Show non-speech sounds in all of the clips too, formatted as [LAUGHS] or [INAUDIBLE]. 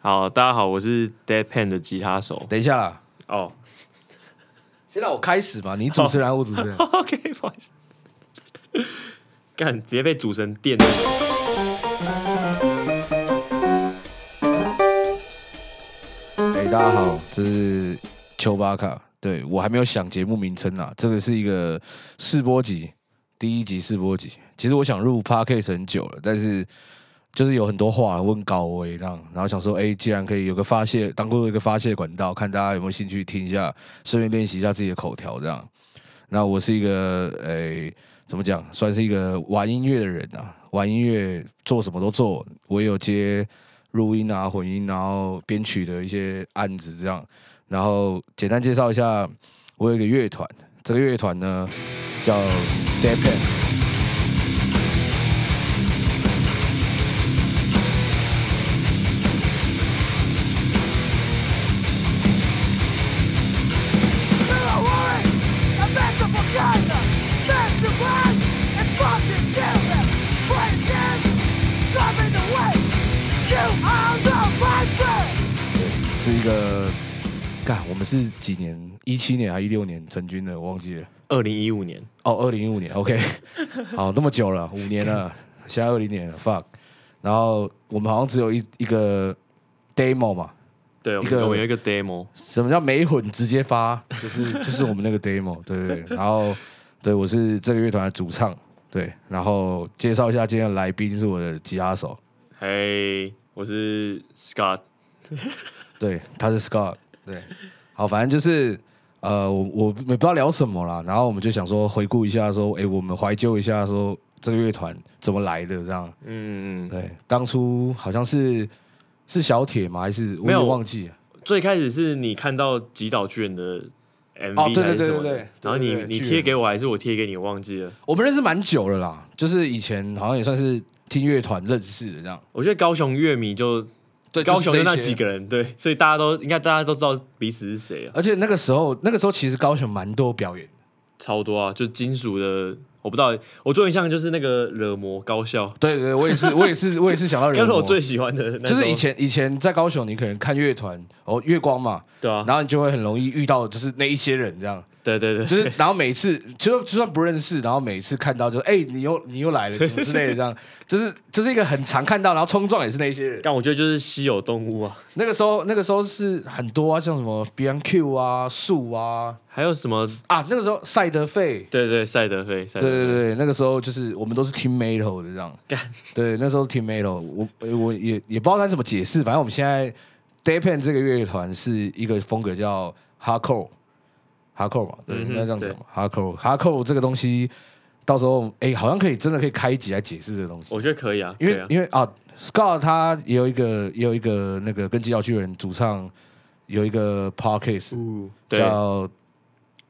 好，大家好，我是 Deadpan 的吉他手。等一下啦，哦先让我开始吧，你主持人，我主持人。[LAUGHS] OK，不好意思，干直接被主持人电了。哎、大家好，这是丘巴卡。对我还没有想节目名称啊，这个是一个试播集，第一集试播集。其实我想入 podcast 很久了，但是就是有很多话问高威这样，然后想说，哎、既然可以有个发泄，当做一个发泄管道，看大家有没有兴趣听一下，顺便练习一下自己的口条这样。那我是一个，哎、怎么讲，算是一个玩音乐的人啊，玩音乐做什么都做，我也有接录音啊、混音，然后编曲的一些案子这样。然后简单介绍一下，我有一个乐团，这个乐团呢叫 Dead 是几年？一七年还一六年成军的，我忘记了。二零一五年，哦，二零一五年，OK，[LAUGHS] 好，那么久了，五年了，现在二零年了，fuck。然后我们好像只有一一个 demo 嘛，对，我一个们我们有一个 demo，什么叫没混直接发？就是 [LAUGHS] 就是我们那个 demo，对对对。然后对我是这个乐团的主唱，对。然后介绍一下今天的来宾是我的吉他手，嘿，我是 Scott，对，他是 Scott，对。好，反正就是呃，我我也不知道聊什么啦，然后我们就想说回顾一下，说，哎，我们怀旧一下，说这个乐团怎么来的这样。嗯嗯，对，当初好像是是小铁吗？还是我没有忘记了。最开始是你看到吉岛巨人的 MV 哦对对还是什么的对对对然后你你贴给我还是我贴给你，我忘记了。我们认识蛮久了啦，就是以前好像也算是听乐团认识的这样。我觉得高雄乐迷就对高雄就那几个人，对，所以大家都应该大家都知道彼此是谁啊，而且那个时候，那个时候其实高雄蛮多表演的。超多啊，就金属的，我不知道，我最有印象就是那个惹魔高校，对对，我也是，我也是，我也是想到人魔。[LAUGHS] 刚是我最喜欢的，就是以前以前在高雄，你可能看乐团哦，月光嘛，对啊，然后你就会很容易遇到就是那一些人这样，对对对，就是然后每次就就算不认识，然后每次看到就哎、你又你又来了 [LAUGHS] 什么之类的这样，就是就是一个很常看到，然后冲撞也是那些人。但我觉得就是稀有动物啊，那个时候那个时候是很多啊，像什么 Beyond Q 啊、树啊还有什么？啊，那个时候赛德费。对对，赛德菲，赛德菲对对对，那个时候就是我们都是 Team Metal 的这样。干对，那时候 Team Metal，我我也也不知道该怎么解释，反正我们现在 Daypan 这个乐团是一个风格叫 Hardcore。Hardcore 嘛，对，应该这样讲嘛。Hardcore，Hardcore 这个东西，到时候哎，好像可以真的可以开一集来解释这个东西，我觉得可以啊，因为因为啊，Scott 他也有一个也有一个那个跟基岛巨人主唱有一个 podcast 叫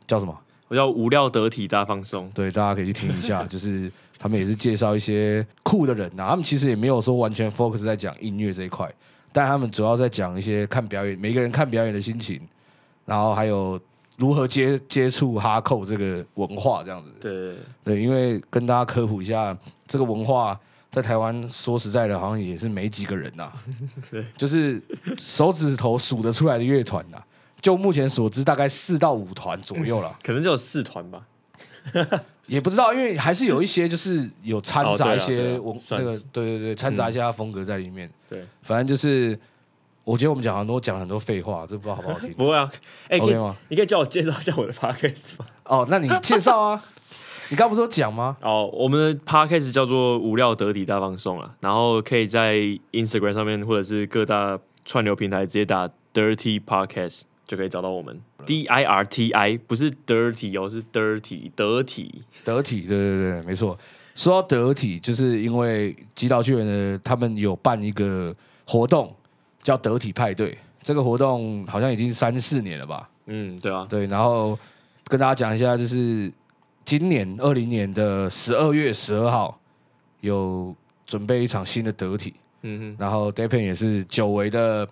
叫什么？我叫无料得体大放松，对，大家可以去听一下，[LAUGHS] 就是他们也是介绍一些酷的人呐、他们其实也没有说完全 focus 在讲音乐这一块，但他们主要在讲一些看表演，每个人看表演的心情，然后还有如何接接触哈扣这个文化这样子。对对因为跟大家科普一下，这个文化在台湾说实在的，好像也是没几个人呐、[LAUGHS] 对就是手指头数得出来的乐团呐。就目前所知，大概四到五团左右了。[LAUGHS] 可能只有四团吧，[LAUGHS] 也不知道，因为还是有一些就是有掺杂一些啊啊、那个对对对，掺杂一些他风格在里面。对，反正就是，我觉得我们讲很多讲了很多废话，这不知道好不好听 [LAUGHS] 不会啊，哎，可？OK 以，吗？你可以叫我介绍一下我的 podcast 吗？[LAUGHS] 哦，那你介绍啊，你刚不是有讲吗？哦，我们的 podcast 叫做无料得体大放送啊，然后可以在 Instagram 上面或者是各大串流平台直接打 Dirty Podcast 就可以找到我们。D I R T I 不是 dirty 哦，是 dirty 得体。得体，对对对，没错。说到得体，就是因为极岛巨人的他们有办一个活动，叫得体派对。这个活动好像已经三四年了吧？嗯，对啊，对，然后跟大家讲一下，就是今年二零年的十二月十二号有准备一场新的得体，嗯哼，然后 Daypan 也是久违的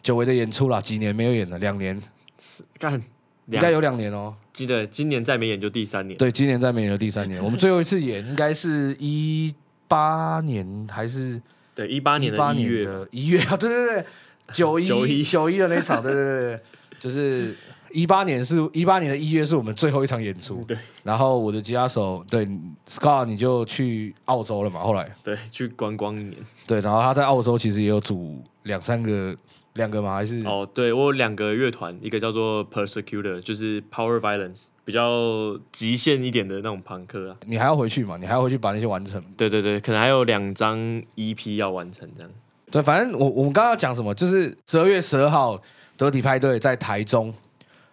久违的演出啦，几年没有演了，两年，干，应该有两年哦。记得今年再没演就第三年。对，今年再没演就第三年，我们最后一次演应该是一八年还是对，一八年的一月，一月啊？对对对，九 [LAUGHS] 九一一 [LAUGHS] 九一的那场，对对对对，就是一八年是一八年的一月是我们最后一场演出，对，然后我的吉他手对 Scott 你就去澳洲了嘛，后来对，去观光一年。对，然后他在澳洲其实也有组两三个两个吗？还是哦，对我有两个乐团，一个叫做 Persecutor，就是 Power Violence，比较极限一点的那种朋克啊。你还要回去嘛？你还要回去把那些完成。对对对，可能还有两张 EP 要完成这样。对，反正我我们刚刚要讲什么，就是十二月十二号德体派对在台中。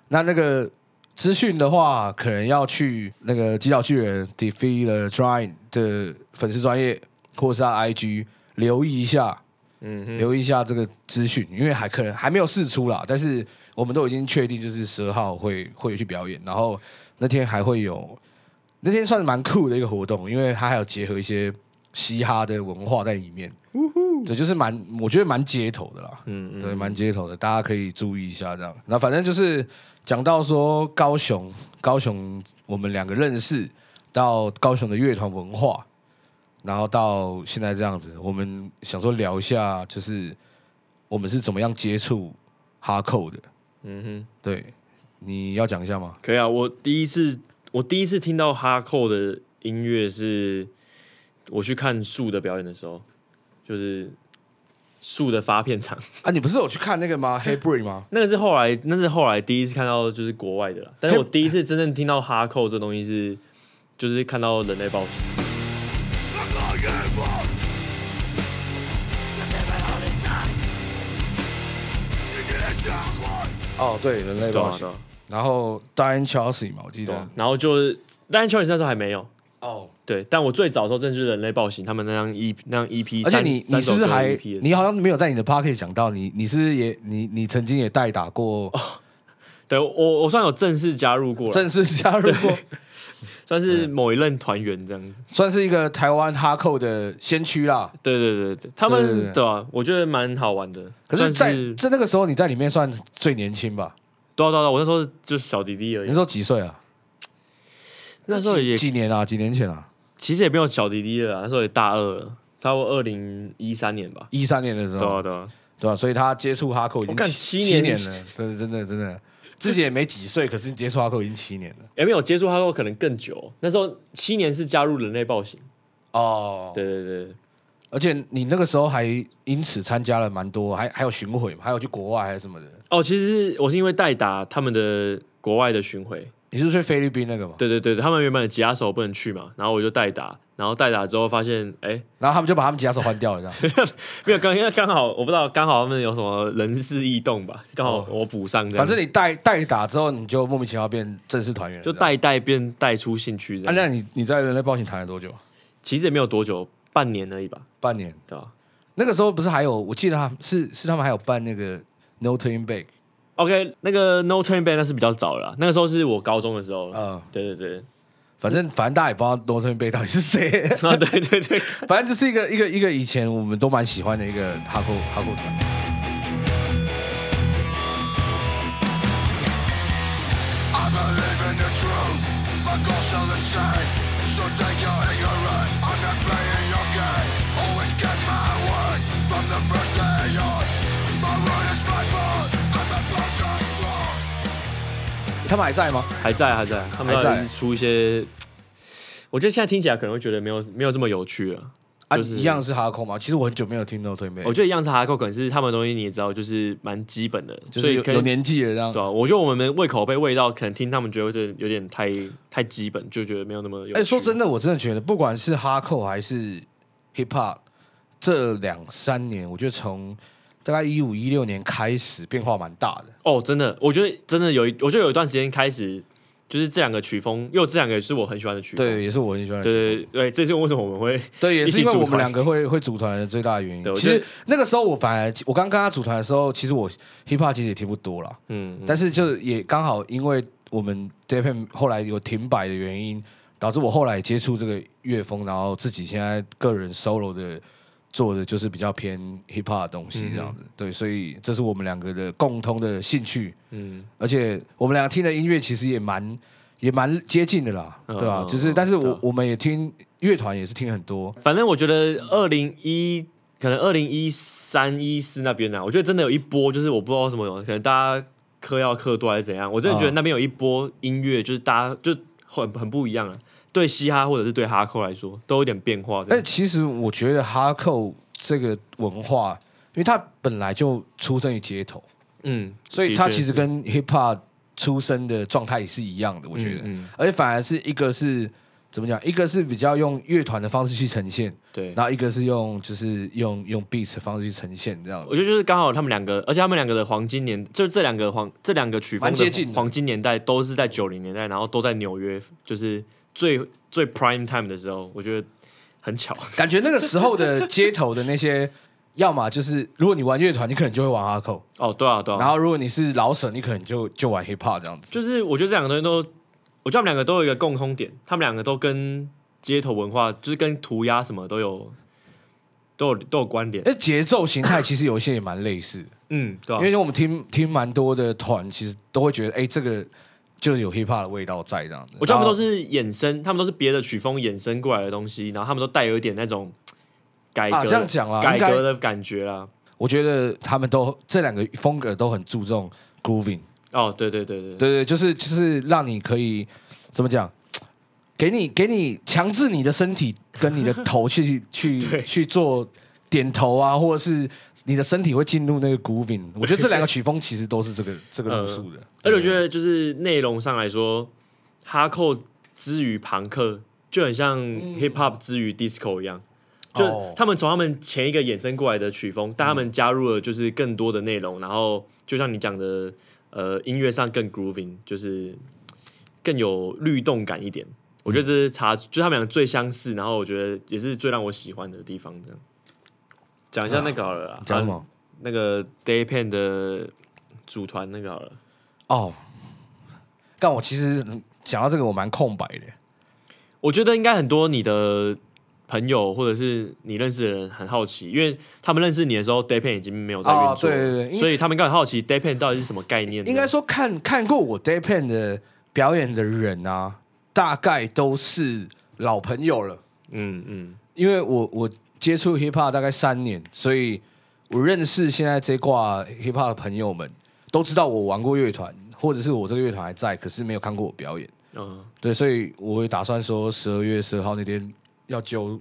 那那个资讯的话，可能要去那个极岛巨人 Defeat the Giant 的粉丝专业或是他 IG 留意一下，嗯，留意一下这个资讯，因为还可能还没有试出啦，但是我们都已经确定，就是十二号会会去表演，然后那天还会有那天算是蛮酷的一个活动，因为它还有结合一些嘻哈的文化在里面，对，就是蛮我觉得蛮街头的啦，嗯嗯，对，蛮街头的，大家可以注意一下这样。那反正就是讲到说高雄，高雄我们两个认识，到高雄的乐团文化，然后到现在这样子，我们想说聊一下，就是我们是怎么样接触哈扣的。嗯哼，对，你要讲一下吗？可以啊。我第一次我第一次听到哈扣的音乐是我去看树的表演的时候，就是树的发片场。[LAUGHS] 啊，你不是有去看那个吗 h e b r e 吗？那个是后来，那是后来第一次看到就是国外的啦。但是我第一次真正听到哈扣这东西是，就是看到人类暴行。哦，对，人类暴行。然后 Diane Chelsea 嘛，我记得。然后就是，但是 Choice 那时候还没有。哦，对，但我最早的时候真的是人类暴行，他们那张 E 那张 EP，而且你你是不是还你好像没有在你的 p o c k e t 讲到你你是也你你曾经也代打过，对我我算有正式加入过，正式加入过，算是某一任团员这样子。算是一个台湾哈扣的先驱啦。对对对对，他对对对们对啊，我觉得蛮好玩的。可是在，算在那个时候，你在里面算最年轻吧？对啊对啊，对啊我那时候就是小弟弟而已你那时。候几岁啊？那时候也几年啊？几年前啊？其实也没有小弟弟了啦，那时候也大二了，差不多二零一三年吧。一三年的时候，对啊对啊，对吧？所以他接触哈扣已经我干七七年年了，对，真的真的，自己也没几岁，可是你接触哈扣已经七年了。也没有接触他过可能更久。那时候七年是加入人类暴行。哦，对对对，而且你那个时候还因此参加了蛮多，还还有巡回嘛，还有去国外还是什么的。哦，其实是我是因为代打他们的国外的巡回。你是去菲律宾那个吗？对对对，他们原本的吉他手不能去嘛，然后我就代打，然后代打之后发现，哎，然后他们就把他们吉他手换掉了，这样。[LAUGHS] 没有刚因为刚好我不知道，刚好他们有什么人事异动吧，刚好哦我补上这样，反正你代代打之后，你就莫名其妙变正式团员，就这样。带一带变带出兴趣这啊，那你你在人类暴行谈了多久？其实也没有多久，半年而已吧，半年。对吧那个时候不是还有，我记得他是是他们还有办那个 No Turning Back，OK，那个 no turn back，那是比较早了。那个时候是我高中的时候。嗯，对对对，反正反正大家也不知道 no turn back 到底是谁。[LAUGHS] 啊，对对对，[LAUGHS] 反正就是一个一个一个以前我们都蛮喜欢的一个哈扣哈扣团。他们还在吗？还在还在，他们还在出一些，我觉得现在听起来可能会觉得没有没有这么有趣了。啊，就是一样是哈扣吗？其实我很久没有听 No Turning Back，我觉得一样是哈扣，可能是他们的东西你也知道，就是蛮基本的，就是有有年纪了这样。对啊，我觉得我们胃口被喂到，可能听他们觉得有点有点太太基本，就觉得没有那么有趣。哎、说真的，我真的觉得，不管是哈扣还是 hip hop，这两三年，我觉得从大概一五一六年开始变化蛮大的。哦，真的，我觉得真的有一，我觉得有一段时间开始，就是这两个曲风，因为这两个也是我很喜欢的曲风。对，也是我很喜欢的。曲对对对，这是为什么我们会 [LAUGHS] 对，也是因为我们两个会会组团的最大的原因其实那个时候我反而，我刚跟他组团的时候，其实我 hip hop 其实也听不多了，嗯，嗯但是就也刚好因为我们 d f m 后来有停摆的原因，导致我后来接触这个乐风，然后自己现在个人 solo 的做的就是比较偏 hip hop 的东西这样子。对，所以这是我们两个的共通的兴趣，嗯，而且我们俩听的音乐其实也蛮也蛮接近的啦，嗯对吧、嗯就是，但是我我们也听乐团也是听很多，反正我觉得二零一可能二零一三一四那边呢、我觉得真的有一波，就是我不知道为什么有，可能大家嗑药嗑多还是怎样，我真的觉得嗯那边有一波音乐，就是大家就很很不一样啊。对嘻哈或者是对哈扣来说，都有点变化。但其实我觉得哈扣这个文化，因为它本来就出生于街头，嗯，所以它的确是其实跟 hip hop 出生的状态也是一样的。我觉得，嗯嗯而且反而是一个是怎么讲，一个是比较用乐团的方式去呈现，对，然后一个是用就是用用 beats 的方式去呈现这样我。觉得就是刚好他们两个，而且他们两个的黄金年，就是这两个黄这两个曲风接近的黄金年代都是在九零年代，然后都在纽约，就是最最 prime time 的时候，我觉得很巧。[LAUGHS] 感觉那个时候的街头的那些，要么就是如果你玩乐团，你可能就会玩阿扣，哦，对啊，对啊。然后如果你是老舍，你可能就就玩 hip hop 这样子。就是我觉得这两个东西都，我觉得他们两个都有一个共通点，他们两个都跟街头文化，就是跟涂鸦什么都有都有都有关联。哎，节奏形态其实有一些也蛮类似，嗯，对啊因，为我们听听蛮多的团，其实都会觉得，哎，这个就是有 hip hop 的味道在这样子。我觉得他们都是衍生，他们都是别的曲风衍生过来的东西，然后他们都带有一点那种改革、啊，这样讲啦，改革的感觉啦。我觉得他们都这两个风格都很注重 grooving，哦，对对对对对对，就是就是让你可以怎么讲，[TSK] 给你给你强制你的身体跟你的头去 [LAUGHS] 去去做点头啊，或者是你的身体会进入那个 grooving。[LAUGHS] 我觉得这两个曲风其实都是这个这个路数的，而且我觉得就是内容上来说，哈扣之于朋克就很像 hip hop 之于 disco 一样，就哦他们从他们前一个衍生过来的曲风，但他们加入了就是更多的内容，然后就像你讲的，呃，音乐上更 grooving，就是更有律动感一点。我觉得这是差，就他们俩最相似，然后我觉得也是最让我喜欢的地方。这样讲一下那个好了啦，讲什么啊？那个 Day Pen 的组团那个好了。哦。但我其实讲到这个，我蛮空白的。我觉得应该很多你的朋友或者是你认识的人很好奇，因为他们认识你的时候 d a y p e n 已经没有在运作，哦对对对所以他们应该很好奇 d a y p e n 到底是什么概念。应该，说看看过我 Day Pen 的表演的人啊，大概都是老朋友了。嗯嗯，因为我我接触 hip hop 大概三年，所以我认识现在这挂 hip hop 的朋友们，都知道我玩过乐团，或者是我这个乐团还在，可是没有看过我表演。嗯，对，所以我会打算说十二月十二号那天要揪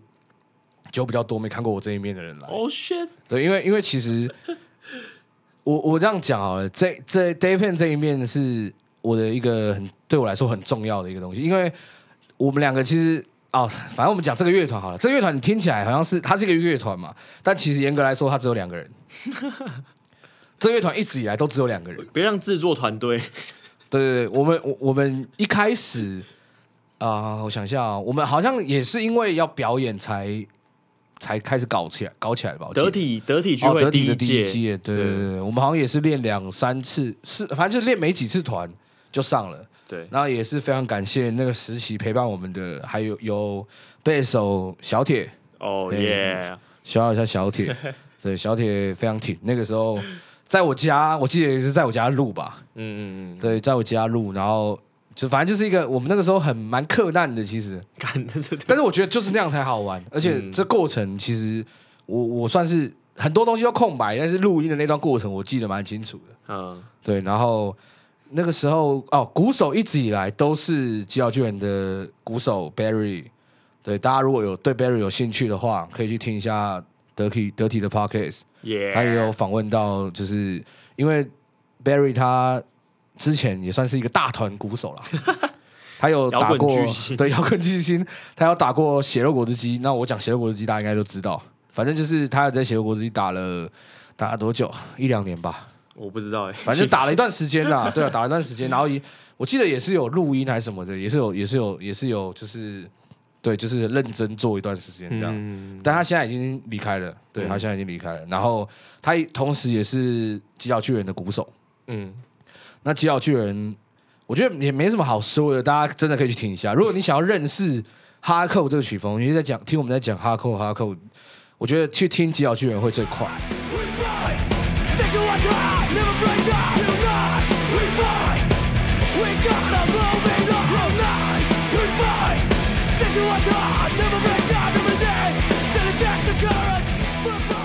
揪比较多没看过我这一面的人来。哦 shit，对，因为因为其实我我这样讲好了，这这 Day Pen 这一面是我的一个很对我来说很重要的一个东西，因为我们两个其实哦，反正我们讲这个乐团好了，这个乐团你听起来好像是它是一个乐团嘛，但其实严格来说它只有两个人。[LAUGHS] 这个乐团一直以来都只有两个人。别让制作团队，对对对，我们我我们一开始啊、我想一下啊，我们好像也是因为要表演才才开始搞起来搞起来的吧？得得体得体聚哦，会得体的一第一届，届，对对对对，我们好像也是练两三次，是反正就是练没几次团就上了。对，然后也是非常感谢那个实习陪伴我们的，还有有贝斯手小铁，哦对耶，小一下小铁，[LAUGHS] 对小铁非常挺。那个时候在我家，我记得也是在我家录吧，嗯嗯嗯，对，在我家录，然后就反正就是一个我们那个时候很蛮克难的，其实，但是我觉得就是那样才好玩，而且嗯。这过程其实我我算是很多东西都空白，但是录音的那段过程我记得蛮清楚的。嗯。对，然后那个时候哦，鼓手一直以来都是吉奥巨人的鼓手 Barry。对，大家如果有对 Barry 有兴趣的话，可以去听一下德体德体的 Podcast，耶，他也有访问到，就是因为 Barry 他之前也算是一个大团鼓手了。[LAUGHS] 他有打过对摇滚巨星，他有打过血肉果汁机。那我讲血肉果汁机，大家应该都知道。反正就是他有在血肉果汁机打了打了多久？一两年吧。我不知道哎，反正打了一段时间啦，[LAUGHS] 对啊，打了一段时间，然后也我记得也是有录音还是什么的，也是有也是有也是有就是对，就是认真做一段时间这样。嗯，但他现在已经离开了，对嗯他现在已经离开了。然后他同时也是吉岛巨人的鼓手。嗯，那吉岛巨人，我觉得也没什么好说的，大家真的可以去听一下。如果你想要认识哈扣这个曲风，因为在讲听我们在讲哈扣哈扣，我觉得去听吉岛巨人会最快。We fight,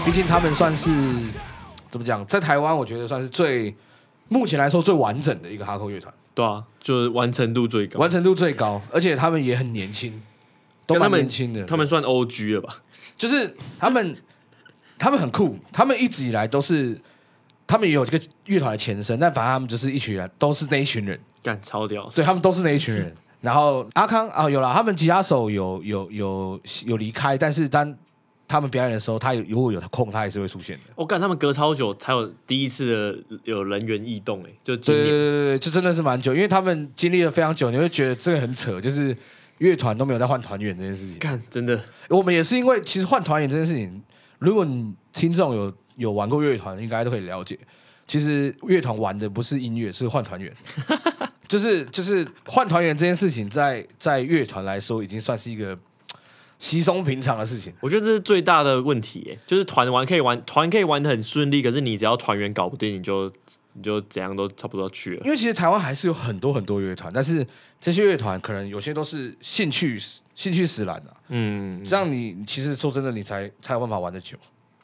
毕竟他们算是怎么讲，在台湾我觉得算是最目前来说最完整的一个哈扣乐团，对啊，就是完成度最高。完成度最高，而且他们也很年轻，都蛮年轻的。他们算 O G 了吧？就是他们，他们很酷，他们一直以来都是，他们也有这个乐团的前身，但反正他们就是一群人，都是那一群人，干超屌，对他们都是那一群人。然后阿康啊，有了，他们吉他手有有有有离开，但是当他们表演的时候，他有如果有空，他也是会出现的。我干他们隔超久才有第一次的有人员异动哎，就今对对对对，就真的是蛮久，因为他们经历了非常久，你会觉得这个很扯，就是乐团都没有在换团员这件事情。看真的我们也是因为其实换团员这件事情，如果你听众有有玩过乐团，应该都可以了解。其实乐团玩的不是音乐，是换团员。[LAUGHS] 就是就是换团员这件事情在，在乐团来说，已经算是一个稀松平常的事情。我觉得这是最大的问题哎，就是团玩可以玩团可以玩的很顺利，可是你只要团员搞不定，你就你就怎样都差不多去了。因为其实台湾还是有很多很多乐团，但是这些乐团可能有些都是兴趣兴趣使然的、嗯，这样你其实说真的，你才才有办法玩得久。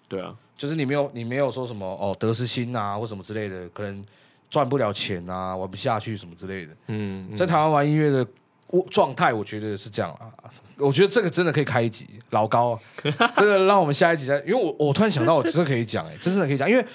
对啊，就是你没有你没有说什么哦得失心啊或什么之类的，可能赚不了钱啊，玩不下去什么之类的。嗯，嗯在台湾玩音乐的我状态，我觉得是这样啊。我觉得这个真的可以开一集，老高，啊 [LAUGHS] 这个让我们下一集再，因为我我突然想到，我真的可以讲，哎，真的可以讲，因为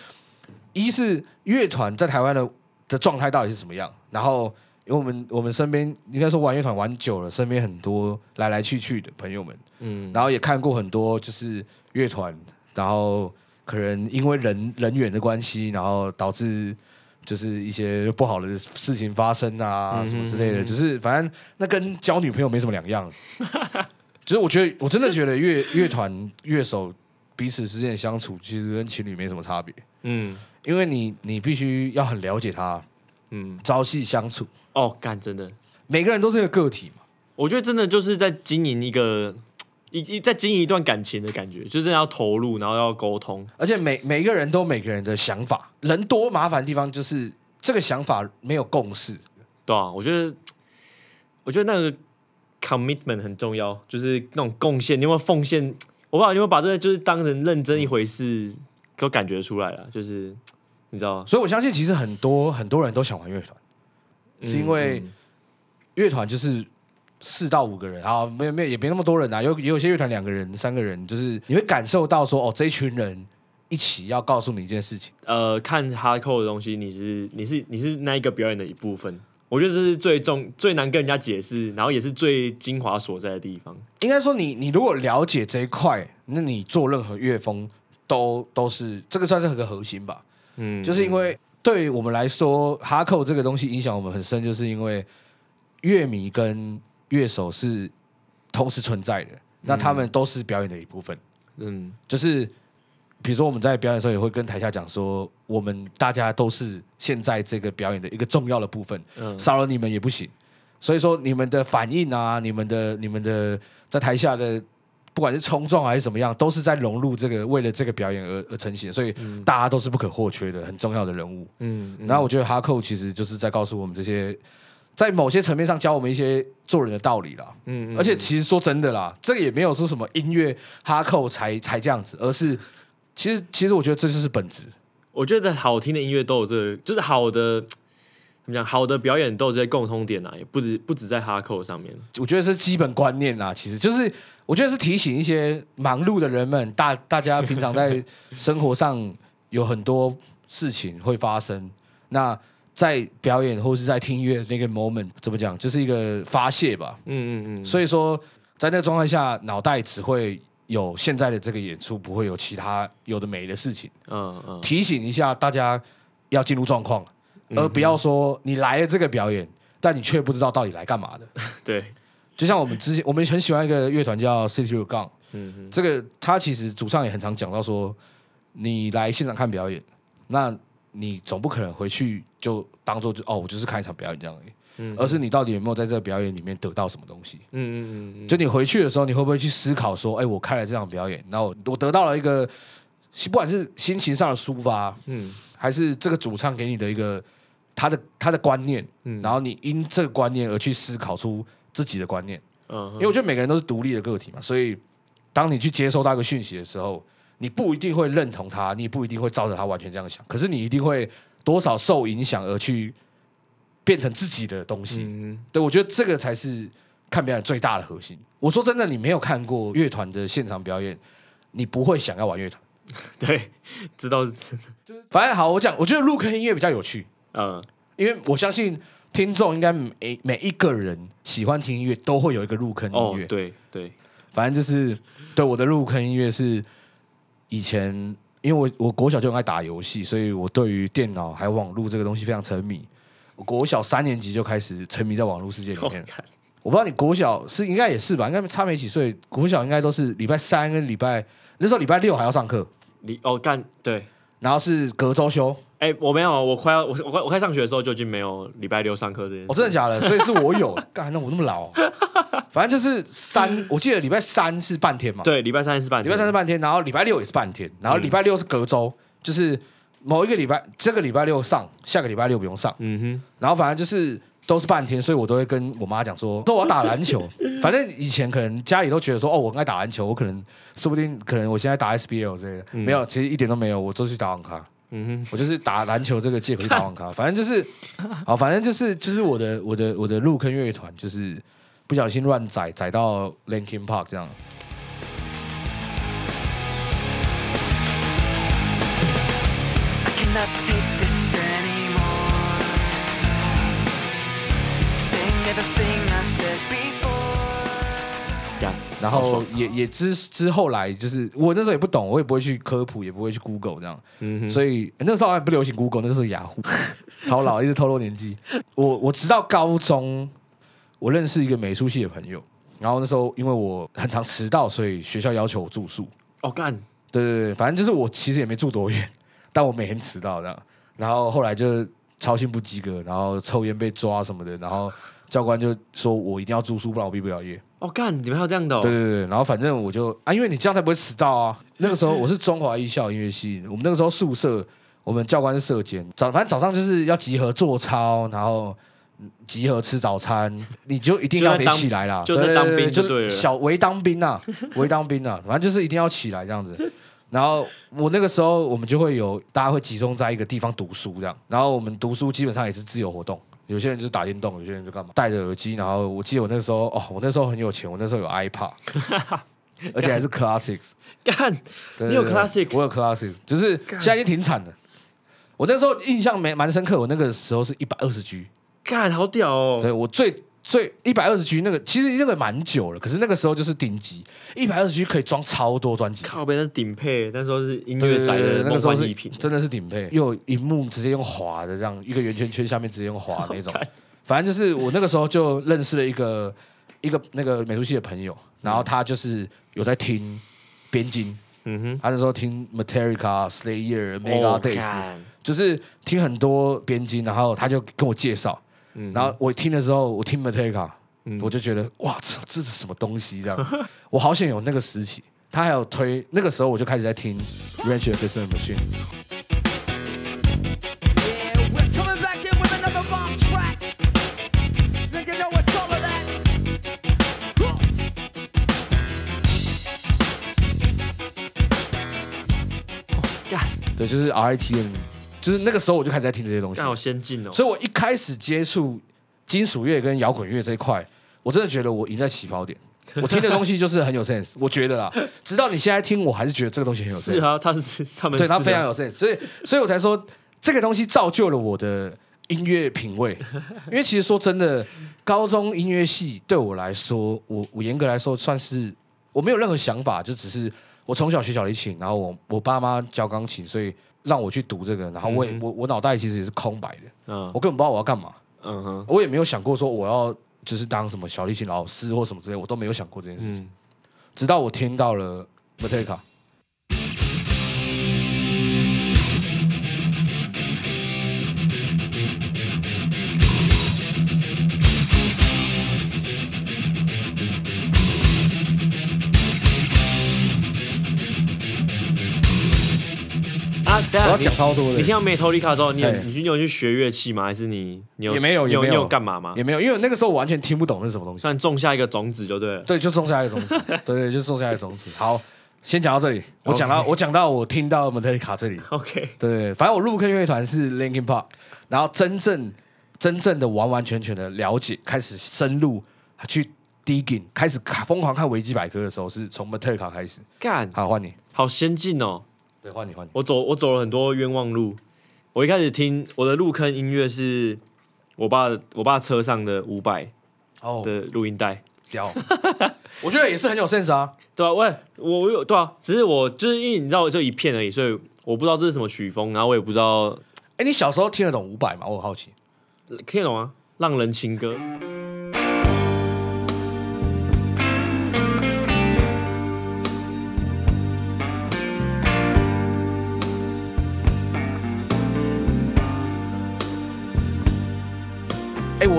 一是乐团在台湾的的状态到底是什么样，然后因为我们我们身边应该说玩乐团玩久了，身边很多来来去去的朋友们，嗯，然后也看过很多就是乐团，然后可能因为人人员的关系，然后导致就是一些不好的事情发生啊，嗯什么之类的，就是反正那跟交女朋友没什么两样。[LAUGHS] 就是我觉得，我真的觉得乐乐团乐手彼此之间的相处，其实跟情侣没什么差别，嗯。因为你你必须要很了解他，嗯，朝夕相处，哦，干真的，每个人都是一个个体嘛。我觉得真的就是在经营一个一一在经营一段感情的感觉，就是要投入，然后要沟通。而且每每个人都每个人的想法，人多麻烦的地方就是这个想法没有共识。对啊，我觉得，我觉得那个 commitment 很重要，就是那种贡献，你有没有奉献？我不知道你有没有把这个就是当成认真一回事，给我感觉出来了，就是你知道，所以我相信，其实很多很多人都想玩乐团，是因为嗯乐团就是四到五个人啊，没有没有也没那么多人啊，有也有些乐团两个人、三个人，就是你会感受到说，哦，这一群人一起要告诉你一件事情。呃，看哈扣的东西，你是你是你是那一个表演的一部分。我觉得这是最重最难跟人家解释，然后也是最精华所在的地方。应该说你，你如果了解这一块，那你做任何乐风都都是这个算是个核心吧。嗯，就是因为对于我们来说，哈扣这个东西影响我们很深，就是因为乐迷跟乐手是同时存在的，那他们都是表演的一部分。嗯就是比如说我们在表演的时候，也会跟台下讲说，我们大家都是现在这个表演的一个重要的部分，嗯少了你们也不行。所以说你们的反应啊，你们的你们的在台下的不管是冲撞还是怎么样，都是在融入这个为了这个表演而而成型，所以大家都是不可或缺的很重要的人物。嗯，嗯然后我觉得哈扣其实就是在告诉我们这些，在某些层面上教我们一些做人的道理啦。嗯，嗯而且其实说真的啦，这个也没有说什么音乐哈扣才才这样子，而是其实其实我觉得这就是本质。我觉得好听的音乐都有这个，就是好的怎么讲，好的表演都有这些共通点啊，也不止不止在哈扣上面。我觉得是基本观念啦，其实就是我觉得是提醒一些忙碌的人们，大大家平常在生活上有很多事情会发生，那在表演或是在听音乐的那个 moment 怎么讲，就是一个发泄吧。嗯嗯嗯，所以说，在那个状态下，脑袋只会有现在的这个演出，不会有其他有的没的事情。嗯嗯，提醒一下大家要进入状况，嗯而不要说你来了这个表演，但你却不知道到底来干嘛的。[LAUGHS] 对，就像我们之前，我们很喜欢一个乐团叫 City of Gun，嗯嗯这个他其实主唱也很常讲到说，你来现场看表演，那你总不可能回去就当做就哦，我就是看一场表演这样而已，嗯而是你到底有没有在这个表演里面得到什么东西？嗯嗯嗯嗯，就你回去的时候，你会不会去思考说，哎，我看了这场表演，然后我得到了一个，不管是心情上的抒发，嗯。还是这个主唱给你的一个他的他的观念，嗯，然后你因这个观念而去思考出自己的观念。嗯，因为我觉得每个人都是独立的个体嘛，所以当你去接收到一个讯息的时候，你不一定会认同他，你也不一定会照着他完全这样想，可是你一定会多少受影响而去变成自己的东西。嗯，对，我觉得这个才是看表演最大的核心。我说真的，你没有看过乐团的现场表演，你不会想要玩乐团。[LAUGHS] 对，知道是，反正好，我讲，我觉得入坑音乐比较有趣，嗯，因为我相信听众应该每每一个人喜欢听音乐都会有一个入坑音乐。，哦对对，反正就是对我的入坑音乐是以前，因为我我国小就很爱打游戏，所以我对于电脑还有网络这个东西非常沉迷。我国小三年级就开始沉迷在网络世界里面。[LAUGHS] 我不知道你国小是应该也是吧？应该差没几岁。国小应该都是礼拜三跟礼拜那时候礼拜六还要上课，你哦干对，然后是隔周休。哎，我没有，我快要我我快我快上学的时候就已经没有礼拜六上课这件事。哦，真的假的？所以是我有，[LAUGHS] 干那我那么老、反正就是三，我记得礼拜三是半天嘛，对，礼拜三是半天，礼拜三是半天，然后礼拜六也是半天，然后礼拜六是隔周，就是某一个礼拜，这个礼拜六上，下个礼拜六不用上，嗯哼。然后反正就是都是半天，所以我都会跟我妈讲说，说我要打篮球。[LAUGHS] 反正以前可能家里都觉得说，哦，我很爱打篮球，我可能说不定可能我现在打 SBL 之类的，没有，其实一点都没有，我都去打网咖。哼，嗯哼，我就是打篮球这个借口去打网咖，[LAUGHS] 反正就是，好，反正就是就是我的我的我的入坑乐团，就是不小心乱载载到 Linkin Park 这样。I cannot take 然后也也之之后来，就是我那时候也不懂，我也不会去科普，也不会去 Google 这样，嗯哼，所以那时候还不流行 Google，那时候雅虎，[LAUGHS] 超老，一直透露年纪。我我直到高中，我认识一个美术系的朋友，然后那时候因为我很常迟到，所以学校要求我住宿。哦干，对对对，反正就是我其实也没住多远，但我每天迟到这样。然后后来就操心不及格，然后抽烟被抓什么的，然后教官就说我一定要住宿，不然我毕不了业。哦干，你们还有这样的哦？对对对，然后反正我就啊，因为你这样才不会迟到啊。那个时候我是中华艺校音乐系，我们那个时候宿舍，我们教官是社监，早反正早上就是要集合做操，然后嗯集合吃早餐，你就一定要得起来啦，就在对对当兵就对了小为当兵啊，[LAUGHS] 为当兵啊，反正就是一定要起来这样子。然后我那个时候我们就会有大家会集中在一个地方读书这样，然后我们读书基本上也是自由活动，有些人就是打电动，有些人就干嘛戴着耳机。然后我记得我那时候哦，我那时候很有钱，我那时候有 iPad，[LAUGHS] 而且还是 Classics。干，你有 Classic 我有 Classic，只是现在已经停产了。我那时候印象没蛮深刻，我那个时候是一百二十 G，干，好屌哦！对我最最一百二十 G 那个，其实那个蛮久了，可是那个时候就是顶级，一百二十 G 可以装超多专辑。靠背那是顶配，那时候是音乐宅的那个梦时候是。真的是顶配，又有荧幕直接用滑的，这样一个圆圈圈下面直接用滑的那种。[LAUGHS] 反正就是我那个时候就认识了一个一个那个美术系的朋友，然后他就是有在听边境，嗯哼他那时候听 Metallica、Slayer、哦 Megadeth，、干就是听很多边境，然后他就跟我介绍，嗯然后我听的时候，我听 Metallica，、嗯我就觉得哇操，这是什么东西？这样，我好想有那个时期。他还有推那个时候，我就开始在听 Rage Against the Machine。Yeah, we're coming back in with another bomb track. Then you know it's all of that. Huh. 干对，就是 RIT 的，就是那个时候我就开始在听这些东西那。好先进哦！所以我一开始接触金属乐跟摇滚乐这一块，我真的觉得我赢在起跑点。[LAUGHS] 我听的东西就是很有 sense，我觉得啦。直到你现在听，我还是觉得这个东西很有 sense。[LAUGHS] 是啊，他是他们对是啊他非常有 sense，所以所以我才说这个东西造就了我的音乐品味。[LAUGHS] 因为其实说真的，高中音乐系对我来说，我我严格来说算是我没有任何想法，就只是我从小学小提琴，然后我我爸妈教钢琴，所以让我去读这个，然后我也、嗯我我脑袋其实也是空白的，嗯。我根本不知道我要干嘛，嗯哼。我也没有想过说我要就是当什么小提琴老师或什么之类，我都没有想过这件事情。嗯，直到我听到了 Metallica。啊，等下我要讲超多的，你听到 Metallica 之后，你你去你有去学乐器吗？还是你你有也没有有你有你有干嘛吗？也没有，因为那个时候我完全听不懂那是什么东西。算种下一个种子就对了。对，就种下一个种子，[LAUGHS] 对对，就种下一个种子。好，先讲到这里。我讲到我讲到我听到 Metallica 这里，OK，对，反正我入坑乐团是 Linkin Park，然后真正真正的完完全全的了解，开始深入去 digging，开始看疯狂看维基百科的时候，是从 Metallica 开始。干，好，换你，好先进哦！对，换你，换你。我走我走了很多冤枉路。我一开始听我的入坑音乐是我爸我爸车上的五百哦，的录音带，屌，[LAUGHS] 我觉得也是很有 sense 啊。对啊，喂，我我有对啊，只是我就是因为你知道我就一片而已，所以我不知道这是什么曲风，然后我也不知道哎，你小时候听得懂五百吗？我很好奇。听得懂啊？浪人情歌，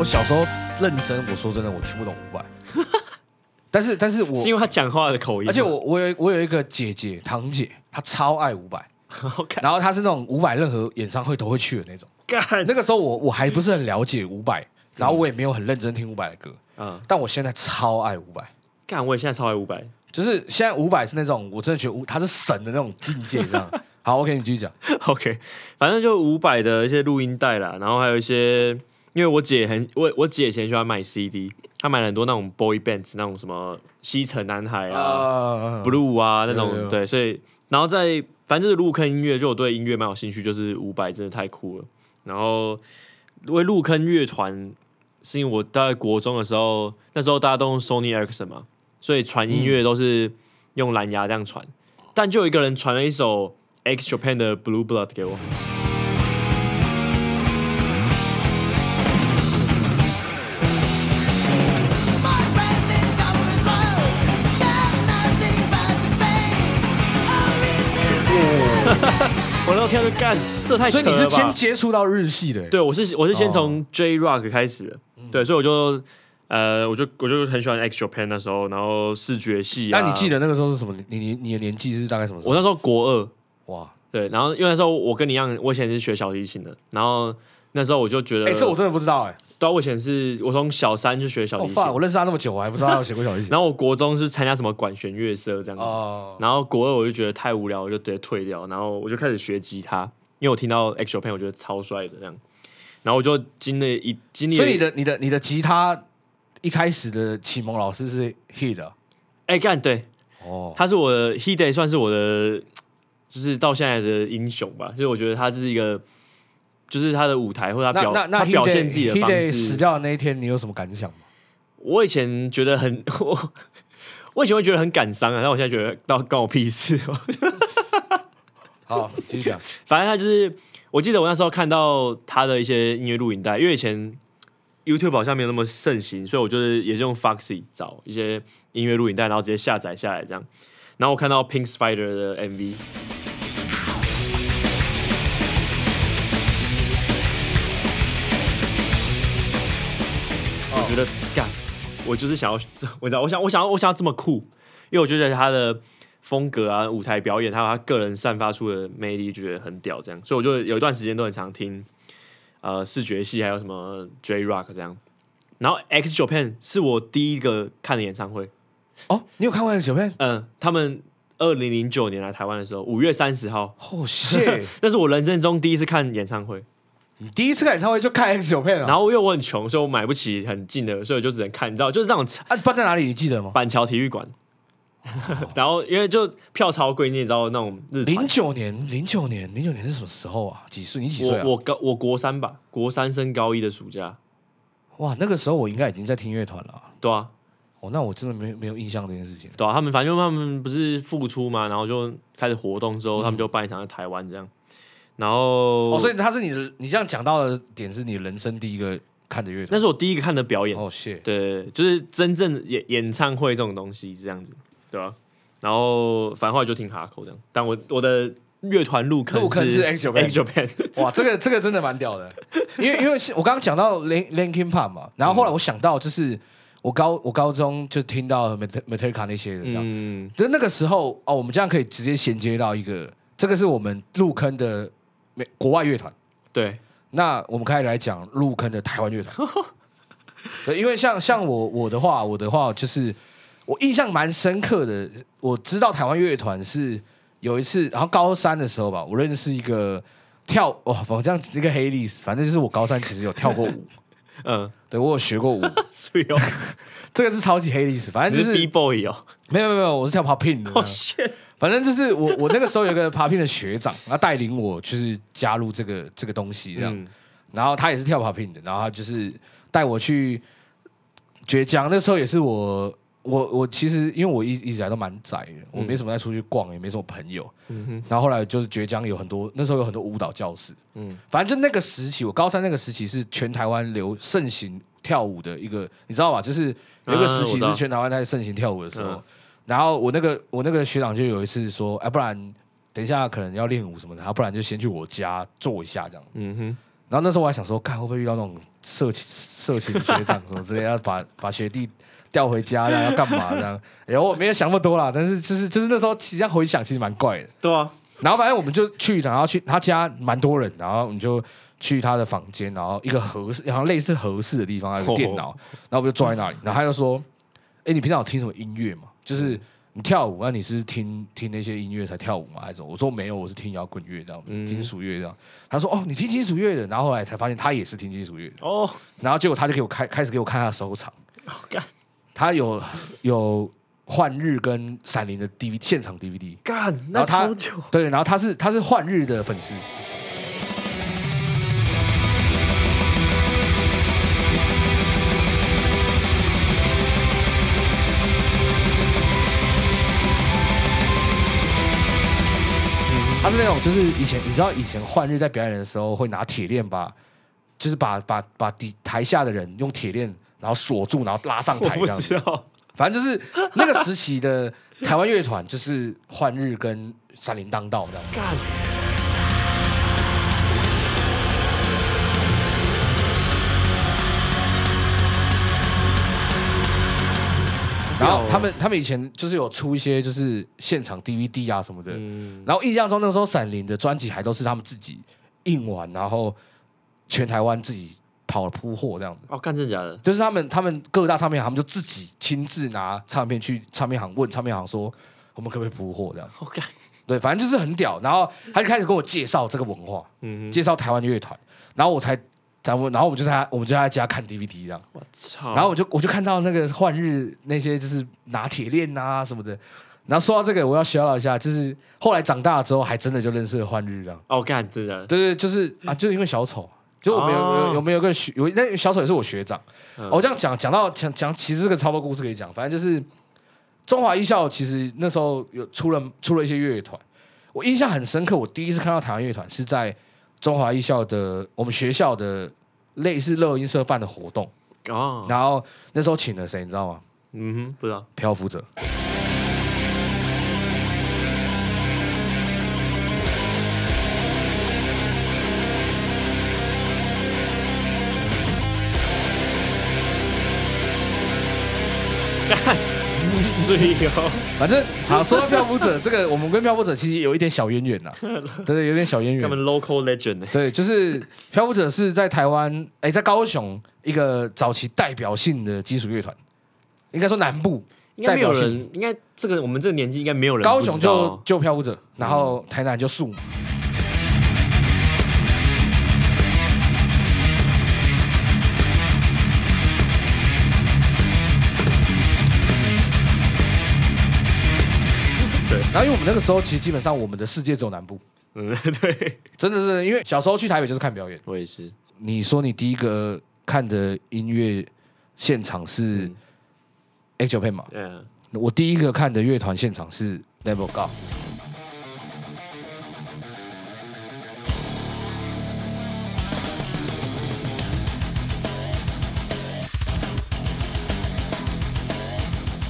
我小时候认真，我说真的，我听不懂伍佰。[LAUGHS] 但是，但是我是因为他讲话的口音，而且我我有我有一个姐姐堂姐，她超爱伍佰，[LAUGHS] 好看然后她是那种伍佰任何演唱会都会去的那种。干那个时候我我还不是很了解伍佰，然后我也没有很认真听伍佰的歌，嗯但我现在超爱伍佰。干，我也现在超爱五百，就是现在伍佰是那种我真的觉得伍他是神的那种境界，这样。[LAUGHS] 好，OK，你继续讲。OK，反正就五百的一些录音带啦，然后还有一些，因为我姐很我我姐以前喜欢买 CD，她买了很多那种 boy bands 那种什么西城男孩啊、啊 blue 啊那种，对，所以然后在反正就是入坑音乐，就我对音乐蛮有兴趣，就是伍佰真的太酷了。然后为入坑乐团，是因为我大概国中的时候，那时候大家都用 Sony Ericsson 嘛，所以传音乐都是用蓝牙这样传，但就有一个人传了一首 X Japan 的 Blue Blood 给我。干，这太扯所以你是先？接触到日系的，对，我是我是先哦从 J Rock 开始的，对，所以我就呃，我就我就很喜欢 X Japan 那时候，然后视觉系啊。那你记？得那个时候是什么？你你你的年纪是大概什么时候？我那时候国二，哇，对，然后因为那时候我跟你一样，我以前是学小提琴的，然后那时候我就觉得，哎，这我真的不知道哎。对啊，我以前是我从小三就学小提琴，我认识他那么久，我还不知道他有学过小提琴。[LAUGHS] 然后我国中是参加什么管弦乐社这样子，哦，然后国二我就觉得太无聊，我就直接退掉，然后我就开始学吉他，因为我听到 X Japan 我觉得超帅的这样，然后我就经历一经历了，所以你的你的你的吉他一开始的启蒙老师是 Hit 啊哎干对，哦，他是我的 He Day 算是我的，就是到现在的英雄吧，就是我觉得他就是一个，就是他的舞台或者他表他表现自己的方 Day 死，掉的那一天，你有什么感想吗？我以前觉得很我。[LAUGHS] 我以前会觉得很感伤啊，但我现在觉得到关我屁事。好，继续讲。[LAUGHS] 反正他就是，我记得我那时候看到他的一些音乐录影带，因为以前 YouTube 好像没有那么盛行，所以我就是也是用 Foxy 找一些音乐录影带，然后直接下载下来这样。然后我看到 Pink Spider 的 MV，觉得干，我就是想要，[LAUGHS] 我知道，我想，我想要，我想要这么酷，因为我觉得他的风格啊、舞台表演，还有他个人散发出的魅力，就觉得很屌，这样，所以我就有一段时间都很常听，呃，视觉系还有什么 J Rock 这样。然后 X Japan 是我第一个看的演唱会，哦，你有看过那个小片？嗯，他们二零零九年来台湾的时候，五月三十号，哦，谢，那是我人生中第一次看演唱会。你第一次看演唱会就看 X 九片了？然后因为我很穷，所以我买不起很近的，所以我就只能看，你知道，就是那种啊，办在哪里？你记得吗？板桥体育馆。[LAUGHS] 然后因为就票超贵，你也知道那种日零九年，零九年，零九年是什么时候啊？几岁？你几岁啊？我我高我国三吧，国三升高一的暑假，哇，那个时候我应该已经在听乐团了啊。对啊，哦，那我真的没没有印象这件事情。对啊，他们反正他们不是复出嘛，然后就开始活动之后，他们就办一场在台湾这样，然后哦，所以他是你的，你这样讲到的点是你人生第一个看的乐团。那是我第一个看的表演，哦，谢。对，就是真正演演唱会这种东西这样子，对吧、然后反正后来就听哈口这样，但我我的乐团入坑入坑是 X Japan X Japan，哇，这个这个真的蛮屌的，因为因为我刚刚讲到 Lin Linkin Park 嘛，然后后来我想到就是我高我高中就听到 Met- Metallica 那些的，这样，嗯，就那个时候哦，我们这样可以直接衔接到一个，这个是我们入坑的美国外乐团。对，那我们开始来讲入坑的台湾乐团。[LAUGHS] 对，因为像像我我的话，我的话就是我印象蛮深刻的，我知道台湾乐团是有一次，然后高三的时候吧，我认识一个跳哇，我这样一个黑历史，反正就是我高三其实有跳过舞，[LAUGHS] 嗯，对我有学过舞，[LAUGHS] 所以哦，这个是超级黑历史，反正你就是是 B boy 哦，没有没有没有，我是跳 popping 的。反正就是我 [LAUGHS] 我那个时候有个 popping 的学长，他带领我就是加入这个这个东西这样，嗯。然后他也是跳 popping 的，然后他就是带我去绝江，那时候也是我我我其实因为我一一直以来都蛮宅的，我没什么在出去逛，也没什么朋友，然后后来就是绝江有很多那时候有很多舞蹈教室，嗯。反正就那个时期，我高三那个时期是全台湾流盛行跳舞的一个，你知道吧？就是有一个时期是全台湾在盛行跳舞的时候，嗯然后我那个我那个学长就有一次说，哎，不然等一下可能要练舞什么的，然后不然就先去我家坐一下这样。嗯哼，然后那时候我还想说，看会不会遇到那种色情色情学长什么之类，要把把学弟调回家，然后要干嘛这样？然后我没有想那么多啦，但是就是就是那时候其实回想，其实蛮怪的。对啊，然后反正我们就去，然后去他家蛮多人，然后我们就去他的房间，然后一个合适，然后类似合适的地方，还有个电脑，然后我们就坐在那里，然后他就说：“哎，你平常有听什么音乐吗？就是你跳舞，那你是听听那些音乐才跳舞吗？还是什么？”我说：“没有，我是听摇滚乐这样，嗯金属乐这样。”他说：“哦，你听金属乐的。”然后后来才发现他也是听金属乐的，哦，然后结果他就给我开开始给我看他的收藏，干他有有幻日跟闪灵的 DVD 现场 DVD。干，然那后他超久，对，然后他是他是幻日的粉丝，他是那种就是以前你知道以前幻日在表演的时候会拿铁链把，就是把把把底台下的人用铁链然后锁住，然后拉上台这样子。反正就是那个时期的台湾乐团，就是幻日跟山林当道这样。他们他们以前就是有出一些就是现场 DVD 啊什么的，嗯，然后印象中那个时候闪灵的专辑还都是他们自己印完，然后全台湾自己跑了铺货这样子。哦，干真的假的？就是他们他们各大唱片行，他们就自己亲自拿唱片去唱片行问唱片行说，我们可不可以铺货这样？我干，对，反正就是很屌。然后他就开始跟我介绍这个文化，介绍台湾乐团，然后我才，然后然后我们就在他我们就在他家看 DVD 这样。我操，然后我就我就看到那个幻日那些就是拿铁链啊什么的。然后说到这个，我要小聊一下，就是后来长大了之后，还真的就认识了幻日这样。哦，干真的对对，就是啊，就是因为小丑，就我们有有哦有没有个学有那小丑也是我学长。嗯我这样讲讲到讲讲，其实这个超多故事可以讲，反正就是中华艺校其实那时候有出了出了一些乐团，我印象很深刻。我第一次看到台湾乐团是在中华艺校的我们学校的类似乐音社办的活动，哦，然后那时候请了谁，你知道吗？嗯哼，不知道，漂浮者。所以哦，反正好，说到漂浮者，这个我们跟漂浮者其实有一点小渊源呐，对 [LAUGHS] 对，有点小渊源他。们 local legend 呢？对，就是漂浮者是在台湾，哎，在高雄一个早期代表性的金属乐团，应该说南部，应该没有人，应该这个我们这个年纪应该没有人高雄就就漂浮者，然后台南就树嘛。然后因为我们那个时候其实基本上我们的世界只有南部，嗯，[LAUGHS] 对，真的是因为小时候去台北就是看表演。我也是，你说你第一个看的音乐现场是嗯 X Japan 嘛？嗯，我第一个看的乐团现场是 Level God。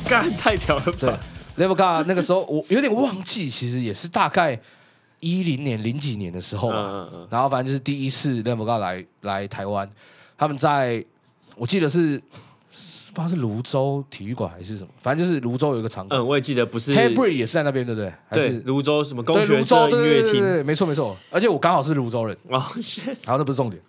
干太屌了对吧？，Level God 那个时候我有点忘记，其实也是大概一零年、零几年的时候吧。嗯嗯嗯，然后反正就是第一次 Level God 来来台湾，他们在我记得是不知道是泸州体育馆还是什么，反正就是泸州有一个场馆。嗯，我也记得不是。H a y b r e 也是在那边，对不对？还对是泸州什么工对泸学社，音乐厅对对对对，对没错没错。而且我刚好是泸州人，哦后那不是重点，